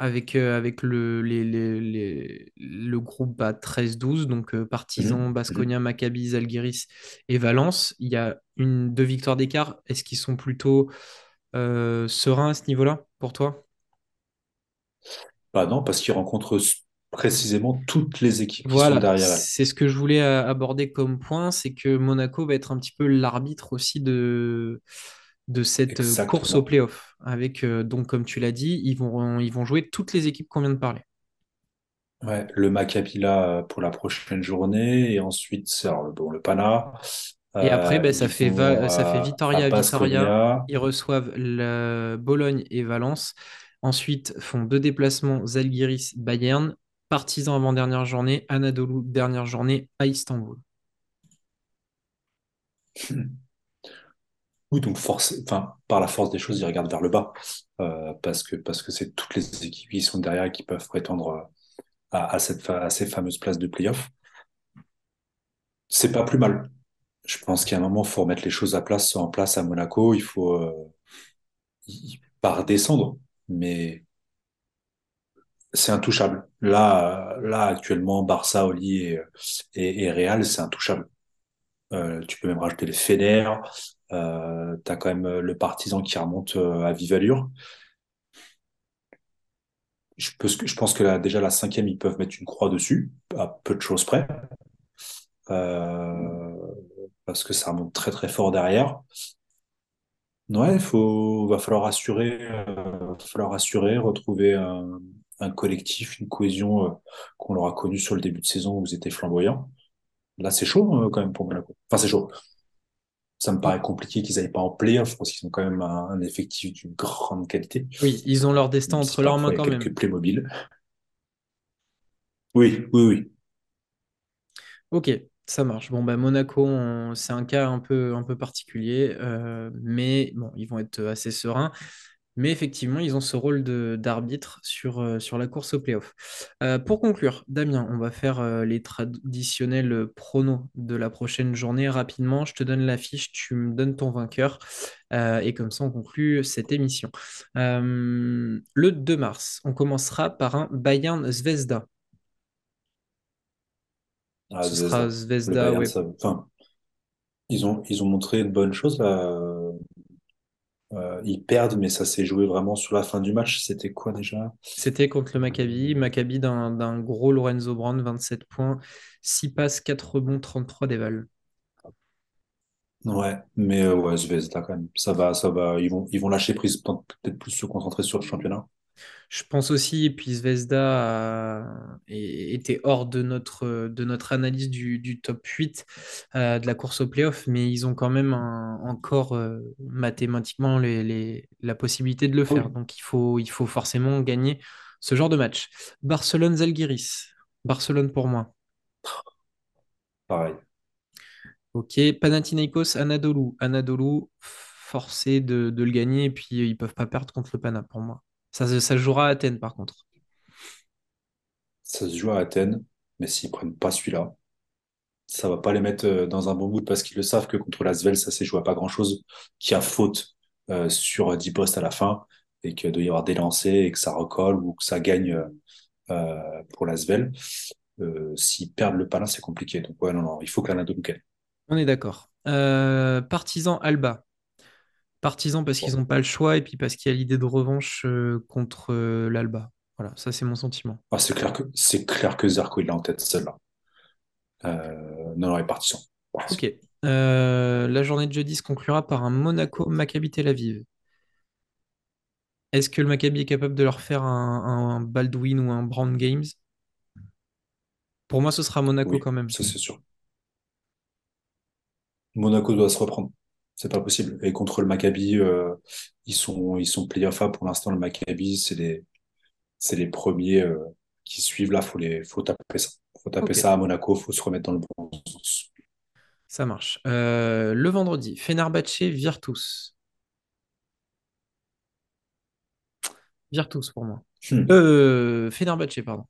avec, euh, avec le, les, les- les- le groupe à 13-12, donc euh, Partizan, Mhm. Baskonia, Maccabi, Zalgiris et Valence. Il y a une, deux victoires d'écart. Est-ce qu'ils sont plutôt euh, sereins à ce niveau-là pour toi? Bah non, parce qu'ils rencontrent précisément toutes les équipes qui sont derrière c'est ce que je voulais euh, aborder comme point, c'est que Monaco va être un petit peu l'arbitre aussi de, de cette euh, course au play-off. Avec, euh, donc, comme tu l'as dit, ils vont, ils vont jouer toutes les équipes qu'on vient de parler. Ouais, le Maccabi là euh, pour la prochaine journée et ensuite bon le Pana Et après, ben, ça fait, Va- ça fait à, à Vitoria, Ils reçoivent la Bologne et Valence. Ensuite, font deux déplacements, Zalgiris, Bayern. Partizan avant-dernière journée, Anadolu dernière journée à Istanbul. Oui donc force par la force des choses ils regardent vers le bas euh, parce que c'est toutes les équipes qui sont derrière qui peuvent prétendre euh, à, cette ces fameuses places de play-off c'est pas plus mal je pense qu'à un moment faut remettre les choses à place en place à Monaco il faut euh, y- pas redescendre mais c'est intouchable. Là, là actuellement, Barça, Oli et Real, c'est intouchable. Euh, tu peux même rajouter les Fener. Euh, t'as quand même euh, le Partizan qui remonte euh, à vive allure. Je, pense que déjà la cinquième, ils peuvent mettre une croix dessus, à peu de choses près, euh, parce que ça remonte très très fort derrière. Ouais, il faut, va falloir assurer, falloir assurer, retrouver un, collectif, une cohésion qu'on aura connue sur le début de saison où vous étiez flamboyants. là, c'est chaud quand même pour Monaco. Enfin, c'est chaud. Ça me paraît compliqué qu'ils aillent pas en playoff parce qu'ils ont quand même un, un effectif d'une grande qualité, Oui, ils ont leur destin même entre leurs mains quand même. quelques Playmobil. Oui, oui, oui. Ok, ça marche. Bon, bah, Monaco, on- c'est un cas un peu, un peu particulier, euh, mais bon, ils vont être assez sereins. Mais effectivement, ils ont ce rôle d'arbitre sur, euh, sur la course au playoff. Euh, pour conclure, Damien, on va faire euh, les traditionnels pronos de la prochaine journée rapidement. Je te donne l'affiche, tu me donnes ton vainqueur, euh, et comme ça, on conclut cette émission. Le 2 mars, on commencera par un Bayern Zvezda. Ah, Ce sera Zvezda. Bayern, ouais, ça, enfin, ils ont, ils ont montré de bonnes choses là. Euh, ils perdent, mais ça s'est joué vraiment sur la fin du match. C'était quoi déjà? C'était contre le Maccabi. Maccabi d'un gros Lorenzo Brand, 27 points, 6 passes, 4 rebonds, 33 dévals. Ouais, mais euh, ouais, Zvezda quand même. Ça va, ça va. Ils vont, ils vont lâcher prise, peut-être plus se concentrer sur le championnat. Je pense aussi, et puis Zvezda a- était hors de notre, de notre analyse du, du top 8 euh, de la course au playoff, mais ils ont quand même un- encore euh, mathématiquement les, les- la possibilité de le faire. Oui, Donc il faut, il faut forcément gagner ce genre de match. Barcelone-Zalgiris. Barcelone pour moi. pareil. Ok, Panathinaikos, Anadolu. Anadolu, forcé de, de le gagner, et puis ils peuvent pas perdre contre le Pana pour moi. Ça, se- ça se jouera à Athènes par contre. Ça se joue à Athènes, mais s'ils prennent pas celui-là, ça va pas les mettre euh, dans un bon mood parce qu'ils le savent que contre la Svel, ça s'est joué à pas grand-chose, qu'il y a faute euh, sur 10 postes à la fin et qu'il doit y avoir des lancers et que ça recolle ou que ça gagne euh, euh, pour la Svel. Euh, s'ils perdent le palin, c'est compliqué. Donc ouais, non, non, il faut gagne. On est d'accord. Euh, Partizan Alba. Partizan parce qu'ils n'ont pas le choix et puis parce qu'il y a l'idée de revanche euh, contre euh, l'Alba. Voilà, ça c'est mon sentiment. Ah, c'est clair que c'est clair que Zarco il l'a en tête celle-là. Euh, non, non, il est parti sans. Ok. Euh, la journée de jeudi se conclura par un Monaco Maccabi Tel Aviv. Est-ce que le Maccabi est capable de leur faire un, un Baldwin ou un Brown Games? Pour moi, ce sera Monaco Oui, quand même. ça c'est sûr. Monaco doit se reprendre. C'est pas possible. Et contre le Maccabi, euh, ils sont ils sont playoff pour l'instant. Le Maccabi, c'est les c'est les premiers euh, qui suivent là. Faut les faut taper ça. Faut taper ça à Monaco. Faut se remettre dans le bon sens. ça marche. Euh, le vendredi, Fenerbahçe Virtus. Virtus pour moi. Hmm. Fenerbahçe, pardon.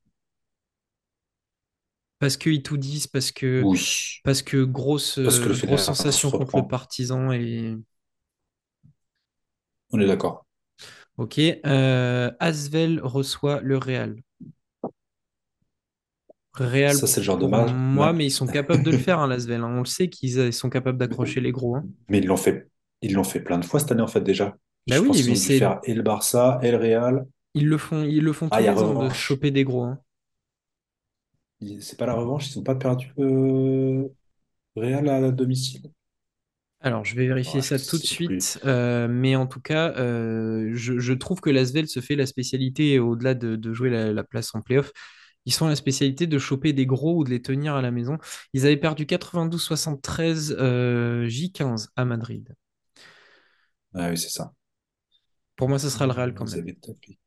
Parce qu'ils tout disent, parce que, Oui, parce que grosse, parce que le euh, grosse sensation contre le. Partizan. Et... On est d'accord. Ok. Euh, Asvel reçoit le Real. Real Ça c'est le genre de match. moi, mais ils sont capables de le faire, hein, l'Asvel. hein. On le sait qu'ils sont capables d'accrocher les gros. hein. Mais ils l'ont fait ils l'ont fait plein de fois cette année en fait déjà. Bah Je oui, pense mais c'est, faire et le Barça et le Real. ils le font, ils le font Ah, tous les ans de choper des gros. hein. C'est pas la revanche, ils n'ont pas perdu euh, Real à domicile. Alors, je vais vérifier Ouais, ça je tout de sais plus. suite, euh, mais en tout cas, euh, je, je trouve que l'Asvel se fait la spécialité, au-delà de, de jouer la, la place en playoff, ils sont la spécialité de choper des gros ou de les tenir à la maison. Ils avaient perdu 92-73 euh, J15 à Madrid. Ah oui, c'est ça. Pour moi, ce sera le Real quand Ils même. avaient tapé.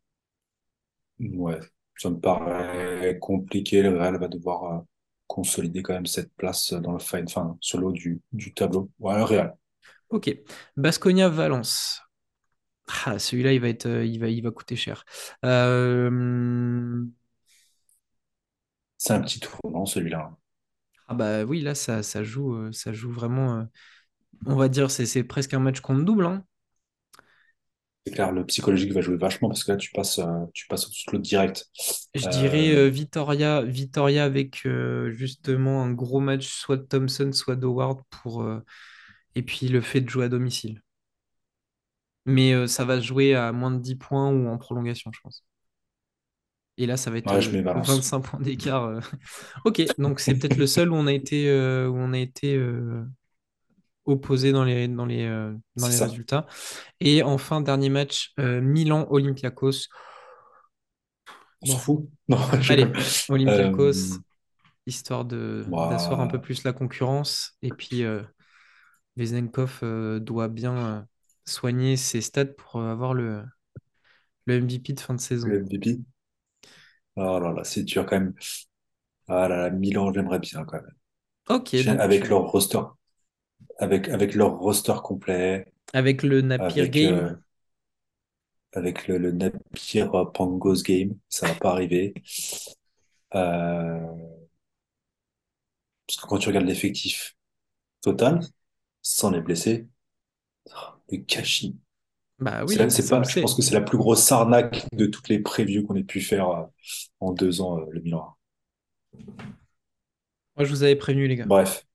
Ouais, ça me paraît compliqué. Le Real va devoir euh, consolider quand même cette place dans le fin, enfin, sur du, du tableau. Ouais, le Real. Ok. Basconia-Valence. Ah, celui-là, il va être, euh, il va, il va coûter cher. Euh, C'est un petit tournant, celui-là. Ah bah oui, là, ça, ça joue, ça joue vraiment. on va dire, c'est c'est presque un match contre double. hein. C'est clair, le psychologique va jouer vachement parce que là, tu passes, euh, tu passes au-dessus de l'autre direct. Je dirais Euh, euh, Vitoria, Vitoria avec euh, justement un gros match, soit de Thompson, soit d'Howard pour euh, et puis le fait de jouer à domicile. Mais ça va se jouer à moins de 10 points ou en prolongation, je pense. Et là, ça va être ouais, je euh, mets Valence. 25 points d'écart. Ok, donc c'est peut-être le seul où on a été, où on a été euh, opposé dans les, dans les, euh, dans les résultats. Et enfin, dernier match, euh, Milan-Olympiakos. On s'en fout? Non, allez, rigole. Euh, Olympiakos. histoire de d'asseoir un peu plus la concurrence. Et puis, euh, euh, doit bien euh, soigner ses stats pour avoir le, le MVP de fin de saison. le MVP. Oh là là, c'est dur quand même. Ah là là, Milan, j'aimerais bien quand même. Ok, J'ai- donc Avec tu... leur roster, avec, avec leur roster complet, avec le Napier avec, Game, euh, avec le, le Napier Pangos Game, ça va pas arriver. Euh, parce que quand tu regardes l'effectif total, sans les blessés, le gâchis. bah oui, le pas, je pense que c'est la plus grosse arnaque de toutes les previews qu'on ait pu faire euh, en deux ans, euh, le Milan. Moi, je vous avais prévenu, les gars. Bref.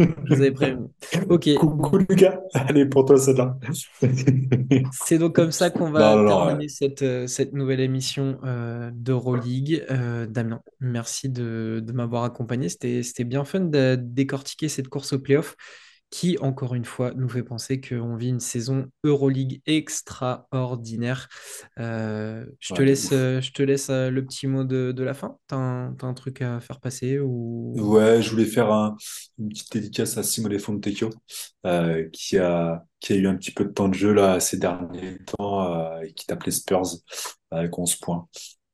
Je vous avais prévenu. Ok, Coucou Lucas, allez pour toi celle-là. C'est donc comme ça qu'on va Non, non, non, ouais. terminer cette, euh, cette nouvelle émission euh, d'Euroleague. Euh, Damien, merci de, de m'avoir accompagné. C'était, c'était bien fun de décortiquer cette course au playoff qui, encore une fois, nous fait penser qu'on vit une saison Euroleague extraordinaire. Euh, je te Ouais, laisse, euh, je te laisse euh, le petit mot de, de la fin. T'as un, t'as un truc à faire passer ou... Ouais, je voulais faire un- une petite dédicace à Simone Fontecchio, euh, qui a, qui a eu un petit peu de temps de jeu là ces derniers temps euh, et qui tape les Spurs avec 11 points.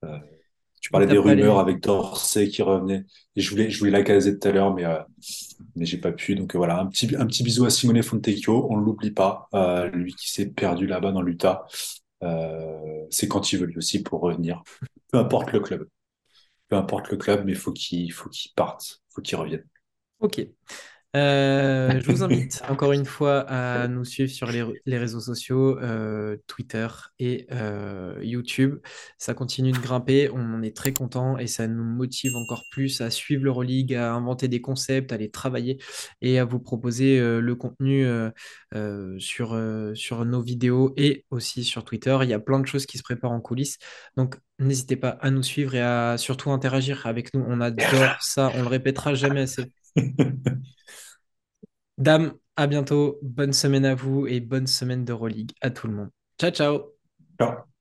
Euh, tu parlais des rumeurs les... avec Dorsey qui revenait. Et je voulais, je voulais la caser tout à l'heure, mais, euh, mais j'ai pas pu. Donc euh, voilà, un petit, un petit bisou à Simone Fontecchio. On l'oublie pas. Euh, lui qui s'est perdu là-bas dans l'Utah. Euh, c'est quand il veut lui aussi pour revenir. Peu importe le club. Peu importe le club, mais faut qu'il faut qu'il parte. Faut qu'il revienne. Ok. Euh, je vous invite encore une fois à nous suivre sur les, les réseaux sociaux, euh, Twitter et euh, YouTube. Ça continue de grimper, on est très content et ça nous motive encore plus à suivre l'Euroleague, à inventer des concepts, à les travailler et à vous proposer le contenu sur, sur nos vidéos et aussi sur Twitter. Il y a plein de choses qui se préparent en coulisses. Donc n'hésitez pas à nous suivre et à surtout interagir avec nous. On adore ça, on le répétera jamais assez. Dame, à bientôt. Bonne semaine à vous et bonne semaine d'Euroleague à tout le monde. Ciao, ciao. Ciao.